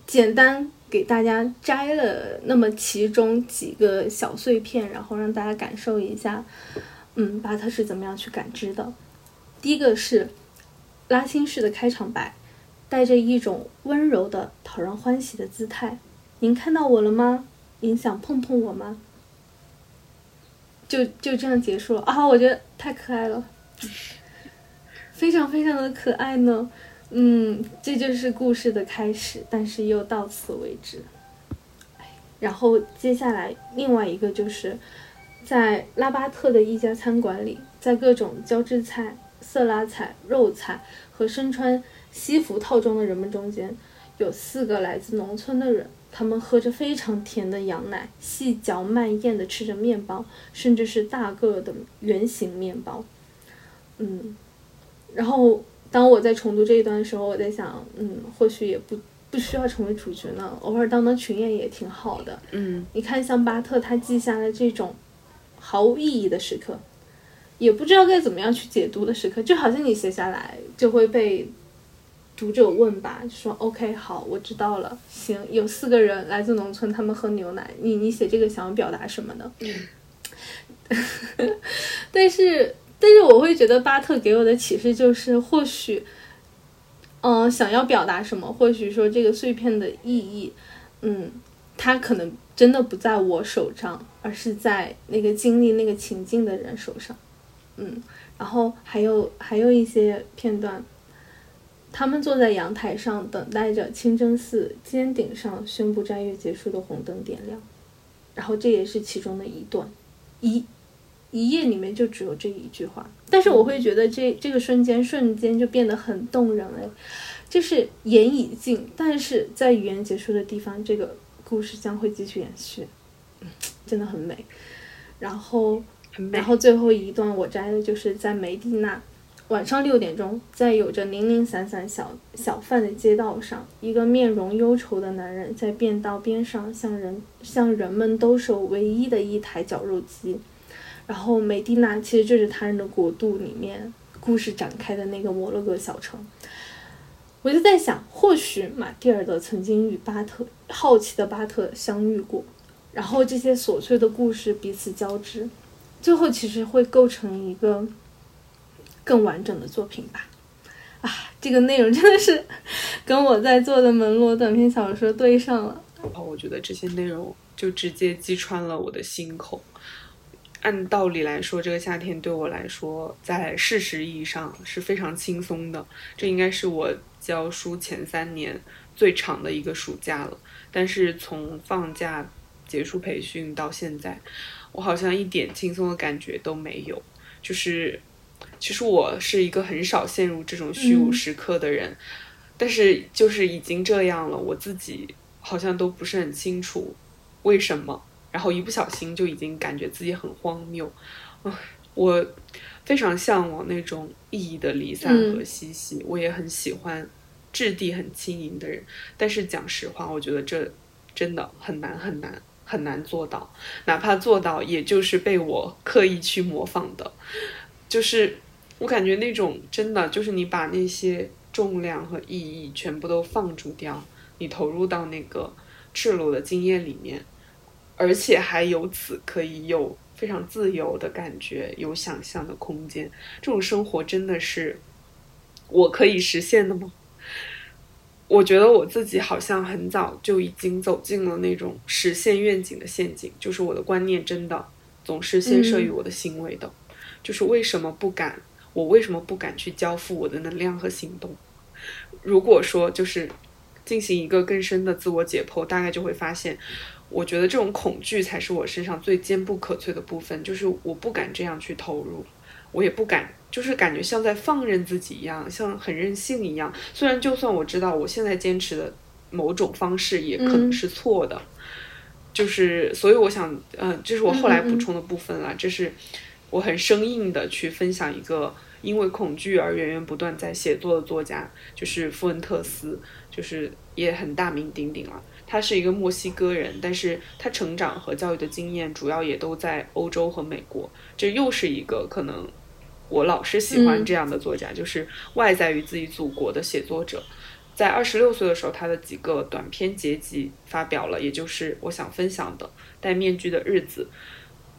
简单给大家摘了那么其中几个小碎片，然后让大家感受一下，嗯，巴特是怎么样去感知的。第一个是拉辛式的开场白，带着一种温柔的讨人欢喜的姿态。您看到我了吗？您想碰碰我吗？就就这样结束了啊！我觉得太可爱了，非常非常的可爱呢。嗯，这就是故事的开始，但是又到此为止。然后接下来另外一个就是在拉巴特的一家餐馆里，在各种交织菜、色拉菜、肉菜和身穿西服套装的人们中间，有四个来自农村的人。他们喝着非常甜的羊奶，细嚼慢咽地吃着面包，甚至是大个的圆形面包。嗯，然后当我在重读这一段的时候，我在想，嗯，或许也不不需要成为主角呢，偶尔当当群演也挺好的。嗯，你看，像巴特他记下了这种毫无意义的时刻，也不知道该怎么样去解读的时刻，就好像你写下来就会被。读者问吧，就说 OK，好，我知道了。行，有四个人来自农村，他们喝牛奶。你你写这个想要表达什么呢？嗯 但是但是我会觉得巴特给我的启示就是，或许，嗯，想要表达什么？或许说这个碎片的意义，嗯，它可能真的不在我手上，而是在那个经历那个情境的人手上。嗯，然后还有还有一些片段。他们坐在阳台上，等待着清真寺尖顶上宣布斋月结束的红灯点亮，然后这也是其中的一段，一一页里面就只有这一句话，但是我会觉得这这个瞬间瞬间就变得很动人哎，就是言已尽，但是在语言结束的地方，这个故事将会继续延续，嗯，真的很美，然后然后最后一段我摘的就是在梅蒂娜。晚上六点钟，在有着零零散散小小贩的街道上，一个面容忧愁的男人在便道边上向人向人们兜售唯一的一台绞肉机。然后，美蒂娜其实就是他人的国度里面故事展开的那个摩洛哥小城。我就在想，或许马蒂尔德曾经与巴特好奇的巴特相遇过，然后这些琐碎的故事彼此交织，最后其实会构成一个。更完整的作品吧，啊，这个内容真的是跟我在做的门罗短篇小说对上了。哦，我觉得这些内容就直接击穿了我的心口。按道理来说，这个夏天对我来说，在事实意义上是非常轻松的。这应该是我教书前三年最长的一个暑假了。但是从放假结束培训到现在，我好像一点轻松的感觉都没有，就是。其实我是一个很少陷入这种虚无时刻的人，但是就是已经这样了，我自己好像都不是很清楚为什么，然后一不小心就已经感觉自己很荒谬。啊我非常向往那种意义的离散和嬉戏，我也很喜欢质地很轻盈的人，但是讲实话，我觉得这真的很难很难很难做到，哪怕做到，也就是被我刻意去模仿的，就是。我感觉那种真的就是你把那些重量和意义全部都放逐掉，你投入到那个赤裸的经验里面，而且还由此可以有非常自由的感觉，有想象的空间。这种生活真的是我可以实现的吗？我觉得我自己好像很早就已经走进了那种实现愿景的陷阱，就是我的观念真的总是先设于我的行为的，就是为什么不敢？我为什么不敢去交付我的能量和行动？如果说就是进行一个更深的自我解剖，大概就会发现，我觉得这种恐惧才是我身上最坚不可摧的部分。就是我不敢这样去投入，我也不敢，就是感觉像在放任自己一样，像很任性一样。虽然就算我知道我现在坚持的某种方式也可能是错的，就是所以我想，嗯，这是我后来补充的部分了，这是。我很生硬的去分享一个因为恐惧而源源不断在写作的作家，就是富恩特斯，就是也很大名鼎鼎了。他是一个墨西哥人，但是他成长和教育的经验主要也都在欧洲和美国。这又是一个可能我老是喜欢这样的作家，就是外在于自己祖国的写作者。在二十六岁的时候，他的几个短篇结集发表了，也就是我想分享的《戴面具的日子》。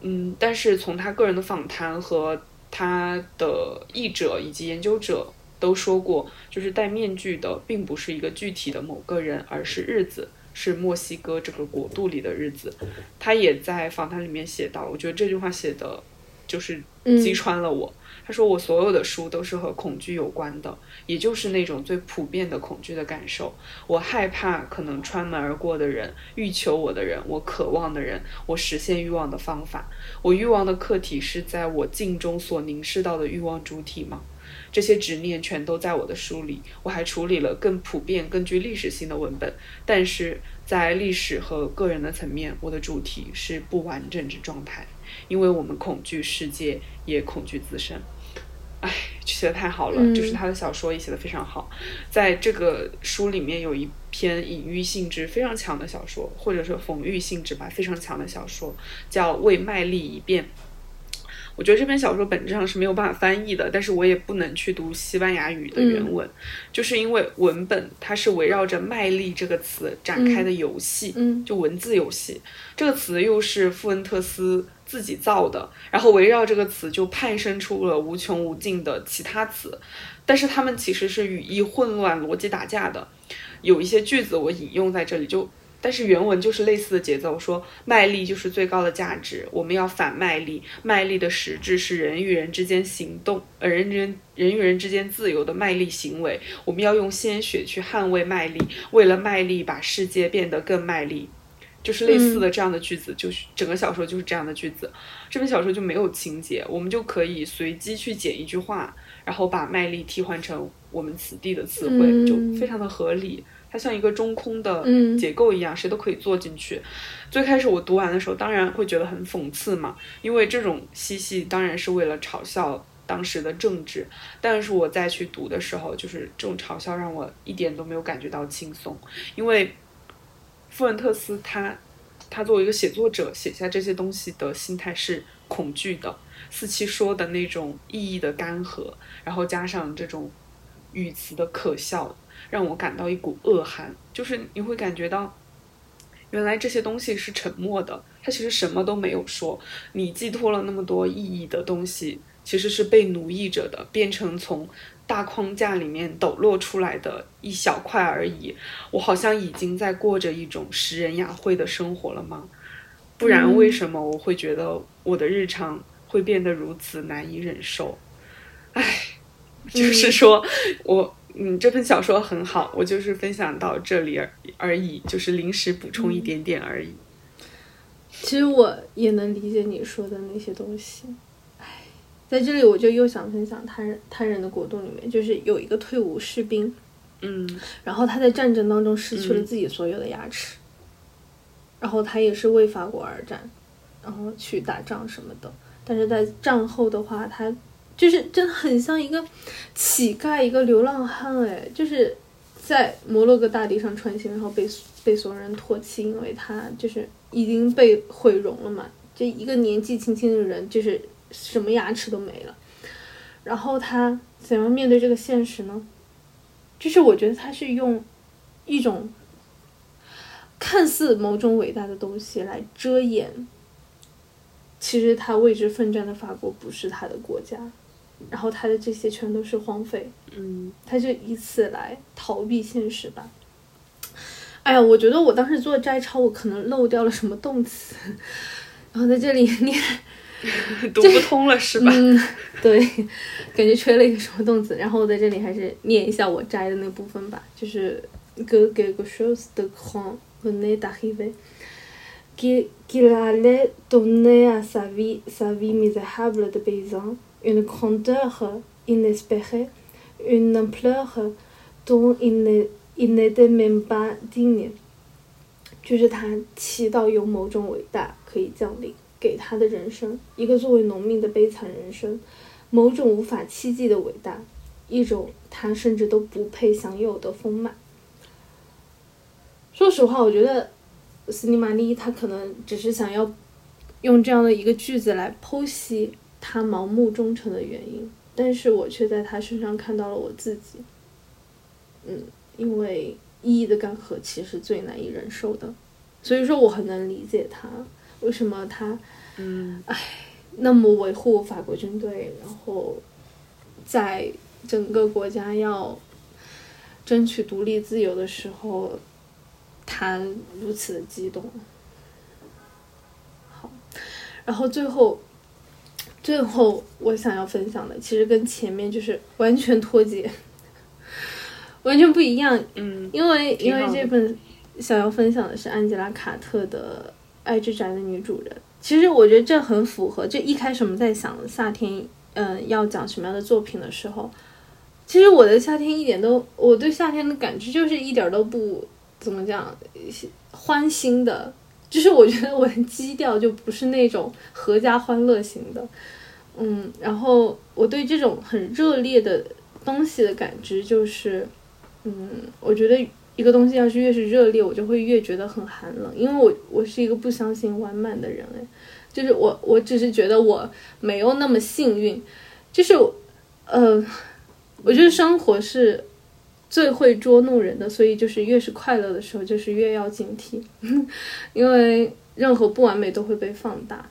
嗯，但是从他个人的访谈和他的译者以及研究者都说过，就是戴面具的并不是一个具体的某个人，而是日子，是墨西哥这个国度里的日子。他也在访谈里面写到，我觉得这句话写的，就是击穿了我。他说：“我所有的书都是和恐惧有关的，也就是那种最普遍的恐惧的感受。我害怕可能穿门而过的人，欲求我的人，我渴望的人，我实现欲望的方法。我欲望的客体是在我镜中所凝视到的欲望主体吗？这些执念全都在我的书里。我还处理了更普遍、更具历史性的文本，但是在历史和个人的层面，我的主题是不完整之状态，因为我们恐惧世界，也恐惧自身。”哎，写的太好了，就是他的小说也写的非常好。在这个书里面有一篇隐喻性质非常强的小说，或者说讽喻性质吧非常强的小说，叫《为麦丽一变》。我觉得这篇小说本质上是没有办法翻译的，但是我也不能去读西班牙语的原文，就是因为文本它是围绕着“卖力”这个词展开的游戏，就文字游戏。这个词又是富恩特斯。自己造的，然后围绕这个词就派生出了无穷无尽的其他词，但是它们其实是语义混乱、逻辑打架的。有一些句子我引用在这里，就但是原文就是类似的节奏，说卖力就是最高的价值，我们要反卖力，卖力的实质是人与人之间行动，呃，人人人与人之间自由的卖力行为，我们要用鲜血去捍卫卖力，为了卖力把世界变得更卖力。就是类似的这样的句子，就是整个小说就是这样的句子。这本小说就没有情节，我们就可以随机去剪一句话，然后把卖力替换成我们此地的词汇，就非常的合理。它像一个中空的结构一样，谁都可以坐进去。最开始我读完的时候，当然会觉得很讽刺嘛，因为这种嬉戏当然是为了嘲笑当时的政治。但是我再去读的时候，就是这种嘲笑让我一点都没有感觉到轻松，因为。富恩特斯他，他作为一个写作者写下这些东西的心态是恐惧的。四七说的那种意义的干涸，然后加上这种语词的可笑，让我感到一股恶寒。就是你会感觉到，原来这些东西是沉默的，它其实什么都没有说。你寄托了那么多意义的东西，其实是被奴役着的，变成从。大框架里面抖落出来的一小块而已，我好像已经在过着一种食人雅会的生活了吗？不然为什么我会觉得我的日常会变得如此难以忍受？唉，就是说我嗯，这本小说很好，我就是分享到这里而而已，就是临时补充一点点而已。其实我也能理解你说的那些东西。在这里，我就又想分享《他人他人的国度》里面，就是有一个退伍士兵，嗯，然后他在战争当中失去了自己所有的牙齿，然后他也是为法国而战，然后去打仗什么的。但是在战后的话，他就是真的很像一个乞丐，一个流浪汉，哎，就是在摩洛哥大地上穿行，然后被被所有人唾弃，因为他就是已经被毁容了嘛。这一个年纪轻轻的人，就是。什么牙齿都没了，然后他怎样面对这个现实呢？就是我觉得他是用一种看似某种伟大的东西来遮掩，其实他为之奋战的法国不是他的国家，然后他的这些全都是荒废，嗯，他就以此来逃避现实吧。哎呀，我觉得我当时做摘抄，我可能漏掉了什么动词，然后在这里念。读不通了是吧？嗯，对，感觉缺了一个什么动词。然后我在这里还是念一下我摘的那部分吧，就是 que quelque chose de grand venait d'arriver, qu'il qu'il allait donner à sa vie sa vie misérable de paysan une grandeur inespérée, une ampleur dont il n'était même pas digne.。就是他祈祷有某种伟大可以降临。给他的人生，一个作为农民的悲惨人生，某种无法企及的伟大，一种他甚至都不配享有的丰满。说实话，我觉得斯尼玛丽他可能只是想要用这样的一个句子来剖析他盲目忠诚的原因，但是我却在他身上看到了我自己。嗯，因为意义的干涸其实最难以忍受的，所以说我很能理解他为什么他，嗯，唉，那么维护法国军队，然后在整个国家要争取独立自由的时候，他如此的激动。好，然后最后，最后我想要分享的，其实跟前面就是完全脱节。完全不一样，嗯，因为因为这本想要分享的是安吉拉·卡特的《爱之宅》的女主人。其实我觉得这很符合，就一开始我们在想夏天，嗯、要讲什么样的作品的时候，其实我的夏天一点都，我对夏天的感知就是一点儿都不怎么讲欢欣的，就是我觉得我的基调就不是那种阖家欢乐型的，嗯，然后我对这种很热烈的东西的感知就是。嗯，我觉得一个东西要是越是热烈，我就会越觉得很寒冷，因为我我是一个不相信完满的人，哎，就是我我只是觉得我没有那么幸运，就是呃，我觉得生活是最会捉弄人的，所以就是越是快乐的时候，就是越要警惕，因为任何不完美都会被放大。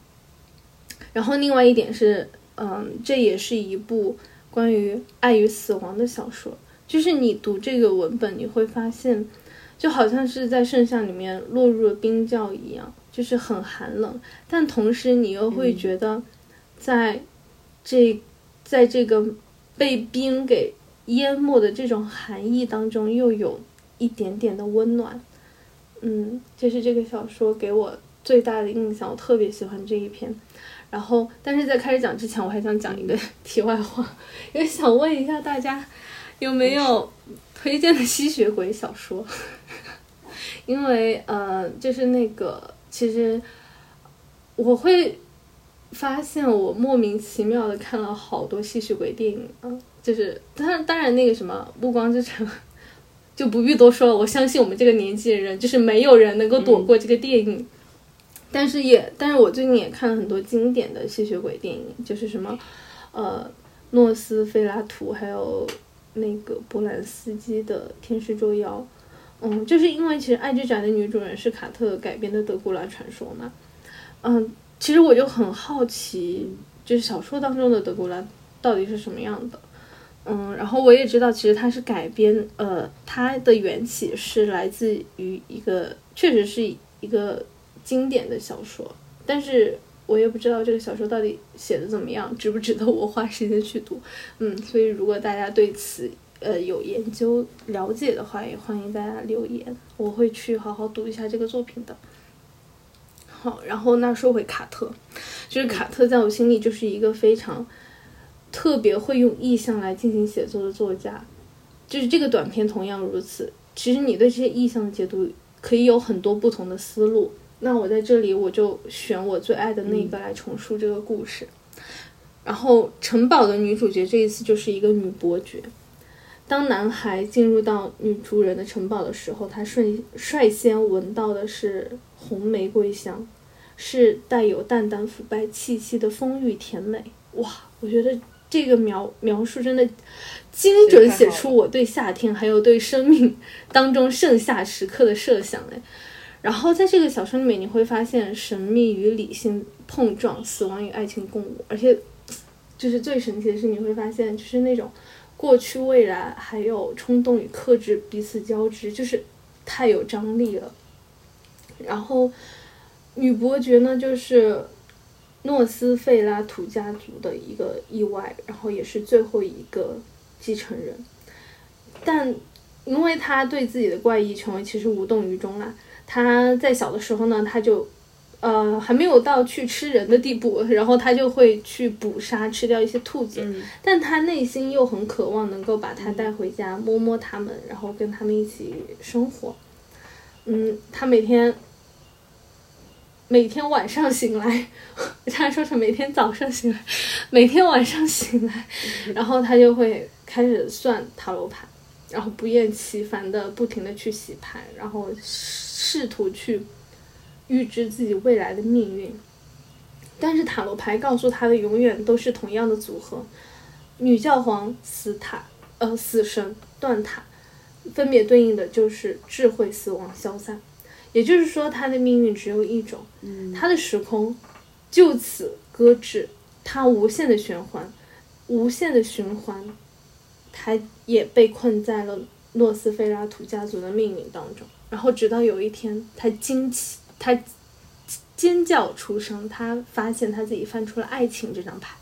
然后另外一点是，嗯，这也是一部关于爱与死亡的小说。就是你读这个文本，你会发现，就好像是在盛夏里面落入了冰窖一样，就是很寒冷。但同时，你又会觉得，在这，在这个被冰给淹没的这种寒意当中，又有一点点的温暖。嗯，这是这个小说给我最大的印象，我特别喜欢这一篇。然后，但是在开始讲之前，我还想讲一个 题外话，也想问一下大家。有没有推荐的吸血鬼小说？因为呃，就是那个，其实我会发现我莫名其妙的看了好多吸血鬼电影啊，就是当然当然那个什么《暮光之城》就不必多说了，我相信我们这个年纪的人，就是没有人能够躲过这个电影。但是也，但是我最近也看了很多经典的吸血鬼电影，就是什么呃，诺斯菲拉图，还有。那个波兰斯基的《天使捉妖》，嗯，就是因为其实《爱之展》的女主人是卡特改编的德古拉传说嘛，嗯，其实我就很好奇，就是小说当中的德古拉到底是什么样的，嗯，然后我也知道其实它是改编，呃，它的缘起是来自于一个确实是一个经典的小说，但是。我也不知道这个小说到底写的怎么样，值不值得我花时间去读。嗯，所以如果大家对此呃有研究了解的话，也欢迎大家留言，我会去好好读一下这个作品的。好，然后那说回卡特，就是卡特在我心里就是一个非常特别会用意象来进行写作的作家，就是这个短片同样如此。其实你对这些意象的解读可以有很多不同的思路。那我在这里，我就选我最爱的那个来重述这个故事。然后，城堡的女主角这一次就是一个女伯爵。当男孩进入到女主人的城堡的时候，他率率先闻到的是红玫瑰香，是带有淡淡腐败气息的丰腴甜美。哇，我觉得这个描描述真的精准写出我对夏天还有对生命当中盛夏时刻的设想。哎。然后在这个小说里面，你会发现神秘与理性碰撞，死亡与爱情共舞，而且就是最神奇的是，你会发现就是那种过去、未来还有冲动与克制彼此交织，就是太有张力了。然后女伯爵呢，就是诺斯费拉图家族的一个意外，然后也是最后一个继承人，但因为他对自己的怪异权威其实无动于衷啦。他在小的时候呢，他就，呃，还没有到去吃人的地步，然后他就会去捕杀吃掉一些兔子，但他内心又很渴望能够把它带回家摸摸它们，然后跟他们一起生活。嗯，他每天每天晚上醒来，他说是每天早上醒来，每天晚上醒来，然后他就会开始算塔罗牌，然后不厌其烦的不停的去洗牌，然后试图去预知自己未来的命运。但是塔罗牌告诉他的永远都是同样的组合：女教皇、死塔、呃死神、断塔，分别对应的就是智慧、死亡、消散。也就是说，他的命运只有一种，他的时空就此搁置，他无限的循环，无限的循环，他也被困在了诺斯菲拉图家族的命运当中。然后直到有一天，他惊奇，他尖叫出声，他发现他自己翻出了爱情这张牌。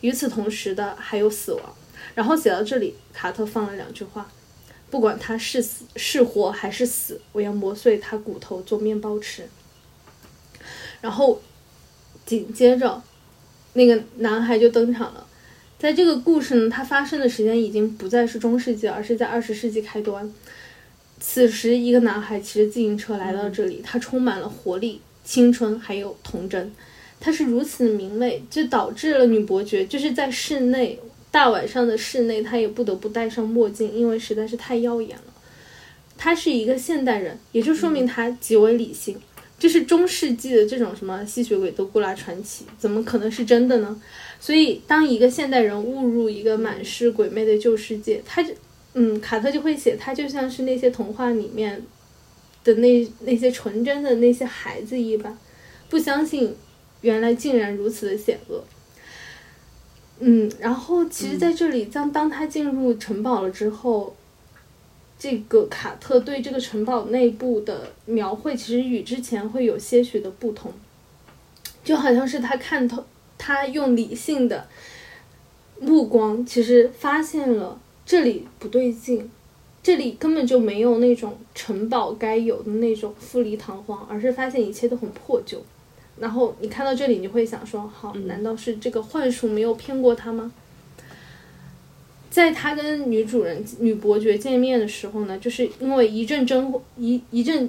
与此同时的还有死亡。然后写到这里，卡特放了两句话。不管他是死是活还是死，我要磨碎他骨头做面包吃。然后紧接着，那个男孩就登场了。在这个故事呢，它发生的时间已经不再是中世纪，而是在二十世纪开端。此时，一个男孩骑着自行车来到这里，他充满了活力、青春还有童真。他是如此的明媚，就导致了女伯爵就是在室内。大晚上的室内，他也不得不戴上墨镜，因为实在是太耀眼了。他是一个现代人，也就说明他极为理性。这是中世纪的这种什么吸血鬼德古拉传奇，怎么可能是真的呢？所以，当一个现代人误入一个满是鬼魅的旧世界，他就，嗯，卡特就会写他就像是那些童话里面的那那些纯真的那些孩子一般，不相信原来竟然如此的险恶。嗯，然后其实在这里，当当他进入城堡了之后，这个卡特对这个城堡内部的描绘，其实与之前会有些许的不同，就好像是他看透，他用理性的目光，其实发现了这里不对劲，这里根本就没有那种城堡该有的那种富丽堂皇，而是发现一切都很破旧。然后你看到这里，你会想说：好，难道是这个幻术没有骗过他吗？在他跟女主人、女伯爵见面的时候呢，就是因为一阵争一一阵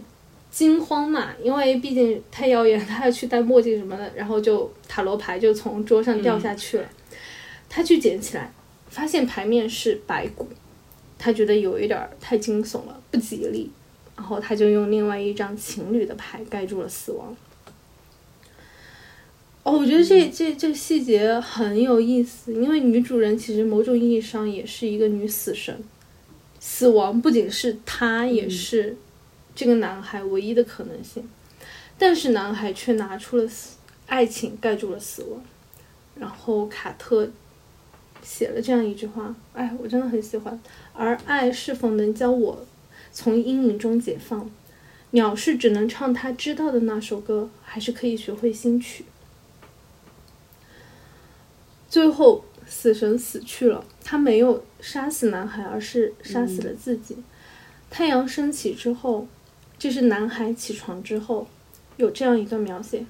惊慌嘛，因为毕竟太耀眼，他要去戴墨镜什么的，然后就塔罗牌就从桌上掉下去了。他去捡起来，发现牌面是白骨，他觉得有一点太惊悚了，不吉利，然后他就用另外一张情侣的牌盖住了死亡。哦，我觉得这这这个细节很有意思，因为女主人其实某种意义上也是一个女死神，死亡不仅是她，也是这个男孩唯一的可能性，但是男孩却拿出了死爱情盖住了死亡，然后卡特写了这样一句话，哎，我真的很喜欢。而爱是否能将我从阴影中解放？鸟是只能唱他知道的那首歌，还是可以学会新曲？最后，死神死去了，他没有杀死男孩，而是杀死了自己。太阳升起之后，这是男孩起床之后，有这样一段描写：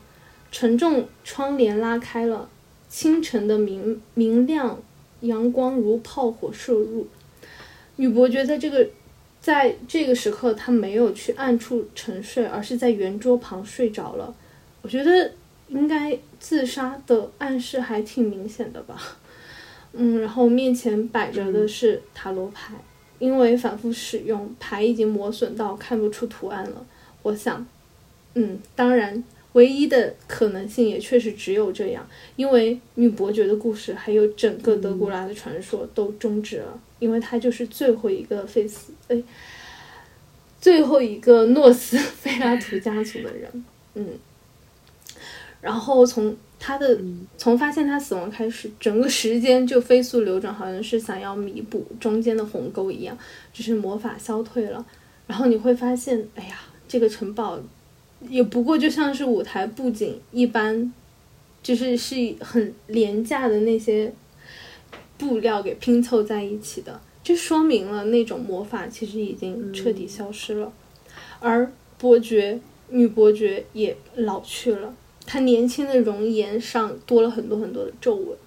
沉重窗帘拉开了，清晨的明明亮阳光如炮火射入。女伯爵在这个在这个时刻，她没有去暗处沉睡，而是在圆桌旁睡着了。我觉得。应该自杀的暗示还挺明显的吧，嗯，然后面前摆着的是塔罗牌，因为反复使用牌已经磨损到看不出图案了。我想，嗯，当然，唯一的可能性也确实只有这样，因为女伯爵的故事还有整个德古拉的传说都终止了，因为她就是最后一个费斯，哎，最后一个诺斯菲拉图家族的人，嗯。然后从他的从发现他死亡开始，整个时间就飞速流转，好像是想要弥补中间的鸿沟一样，就是魔法消退了。然后你会发现，哎呀，这个城堡也不过就像是舞台布景一般，就是是很廉价的那些布料给拼凑在一起的，这说明了那种魔法其实已经彻底消失了，而伯爵女伯爵也老去了。她年轻的容颜上多了很多很多的皱纹，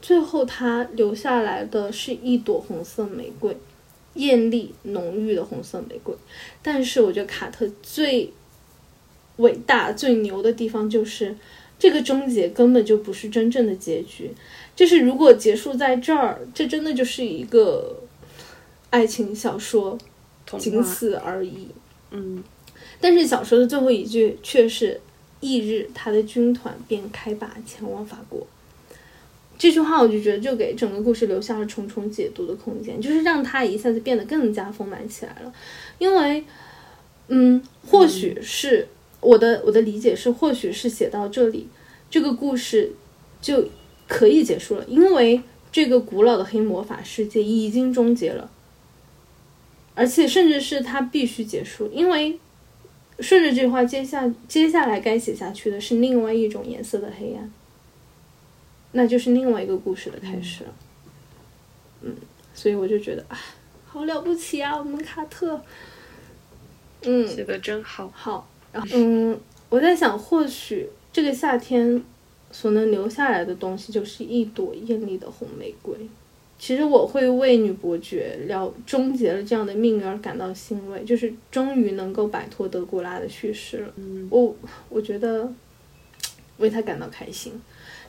最后她留下来的是一朵红色玫瑰，艳丽浓郁的红色玫瑰。但是我觉得卡特最伟大、最牛的地方就是，这个终结根本就不是真正的结局。就是如果结束在这儿，这真的就是一个爱情小说，仅，此而已。嗯但是小说的最后一句却是“翌日，他的军团便开拔前往法国”。这句话我就觉得就给整个故事留下了重重解读的空间，就是让它一下子变得更加丰满起来了。因为，嗯，或许是我的我的理解是，或许是写到这里，这个故事就可以结束了，因为这个古老的黑魔法世界已经终结了，而且甚至是它必须结束，因为顺着这句话，接下接下来该写下去的是另外一种颜色的黑暗，那就是另外一个故事的开始了。嗯，所以我就觉得啊，好了不起啊，我们卡特。嗯，写的真好。好，然后嗯，我在想，或许这个夏天所能留下来的东西，就是一朵艳丽的红玫瑰。其实我会为女伯爵了终结了这样的命运而感到欣慰，就是终于能够摆脱德古拉的叙事了。嗯我我觉得为他感到开心。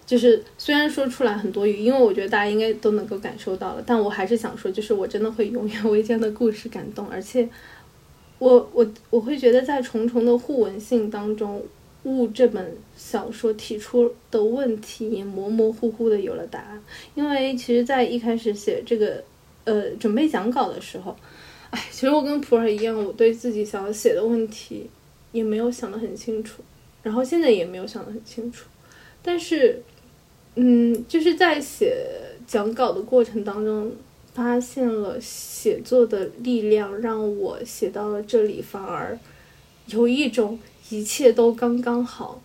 就是虽然说出来很多余，因为我觉得大家应该都能够感受到了，但我还是想说，就是我真的会永远 为这样的故事感动，而且我我我会觉得在重重的互文性当中，雾这本小说提出的问题也模模糊糊的有了答案。因为其实，在一开始写这个呃准备讲稿的时候，哎，其实我跟普洱一样，我对自己想要写的问题也没有想得很清楚，然后现在也没有想得很清楚，但是嗯，就是在写讲稿的过程当中。发现了写作的力量，让我写到了这里，反而有一种一切都刚刚好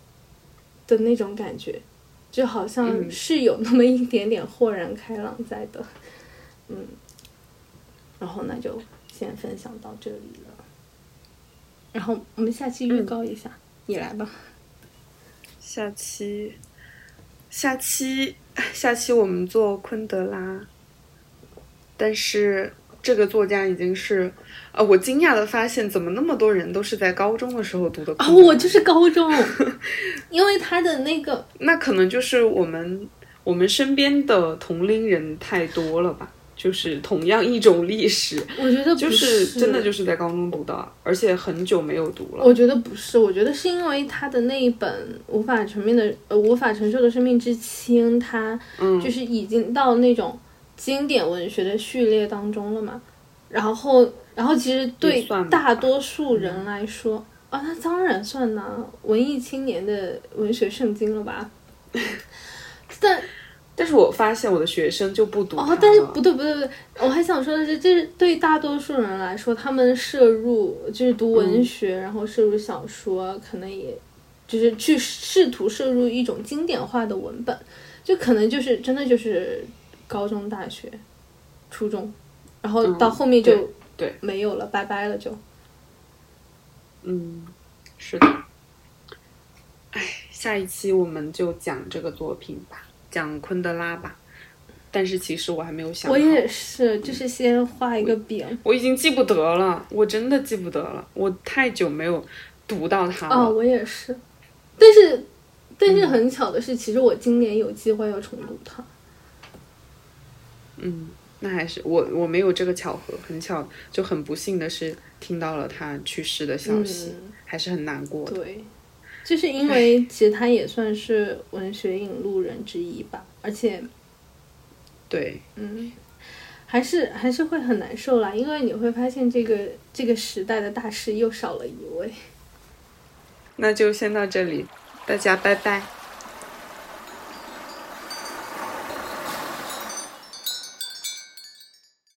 的那种感觉，就好像嗯。是有那么一点点豁然开朗在的，嗯。然后那就先分享到这里了，然后我们下期预告一下，你来吧。下期，下期，下期我们做昆德拉，但是这个作家已经是，呃，我惊讶的发现，怎么那么多人都是在高中的时候读的昆啊、德拉我就是高中，因为他的那个 那可能就是我们我们身边的同龄人太多了吧，就是同样一种历史，我觉得不就是是真的就是在高中读的，而且很久没有读了。我觉得不是，我觉得是因为他的那一本无法承面的呃无法承受的生命之轻，他嗯就是已经到那种经典文学的序列当中了嘛。然后，然后其实对大多数人来说，啊，那当然算呐，文艺青年的文学圣经了吧。但但是我发现我的学生就不读哦，但是不对不对不对，我还想说的是，这是对大多数人来说，他们摄入就是读文学，然后摄入小说，可能也就是去试图摄入一种经典化的文本，就可能就是真的就是高中、大学、初中，然后到后面就对对没有了，拜拜了就。嗯，是的。哎，下一期我们就讲这个作品吧，讲昆德拉吧。但是其实我还没有想，我也是，就是先画一个饼。我已经记不得了，我真的记不得了，我太久没有读到它了。哦，我也是，但是但是很巧的是，其实我今年有机会要重读它。嗯，那还是我我没有这个巧合，很巧，就很不幸的是听到了他去世的消息，嗯还是很难过的。对，就是因为其实他也算是文学引路人之一吧，而且对，嗯，还是还是会很难受啦，因为你会发现这个这个时代的大师又少了一位。那就先到这里，大家拜拜。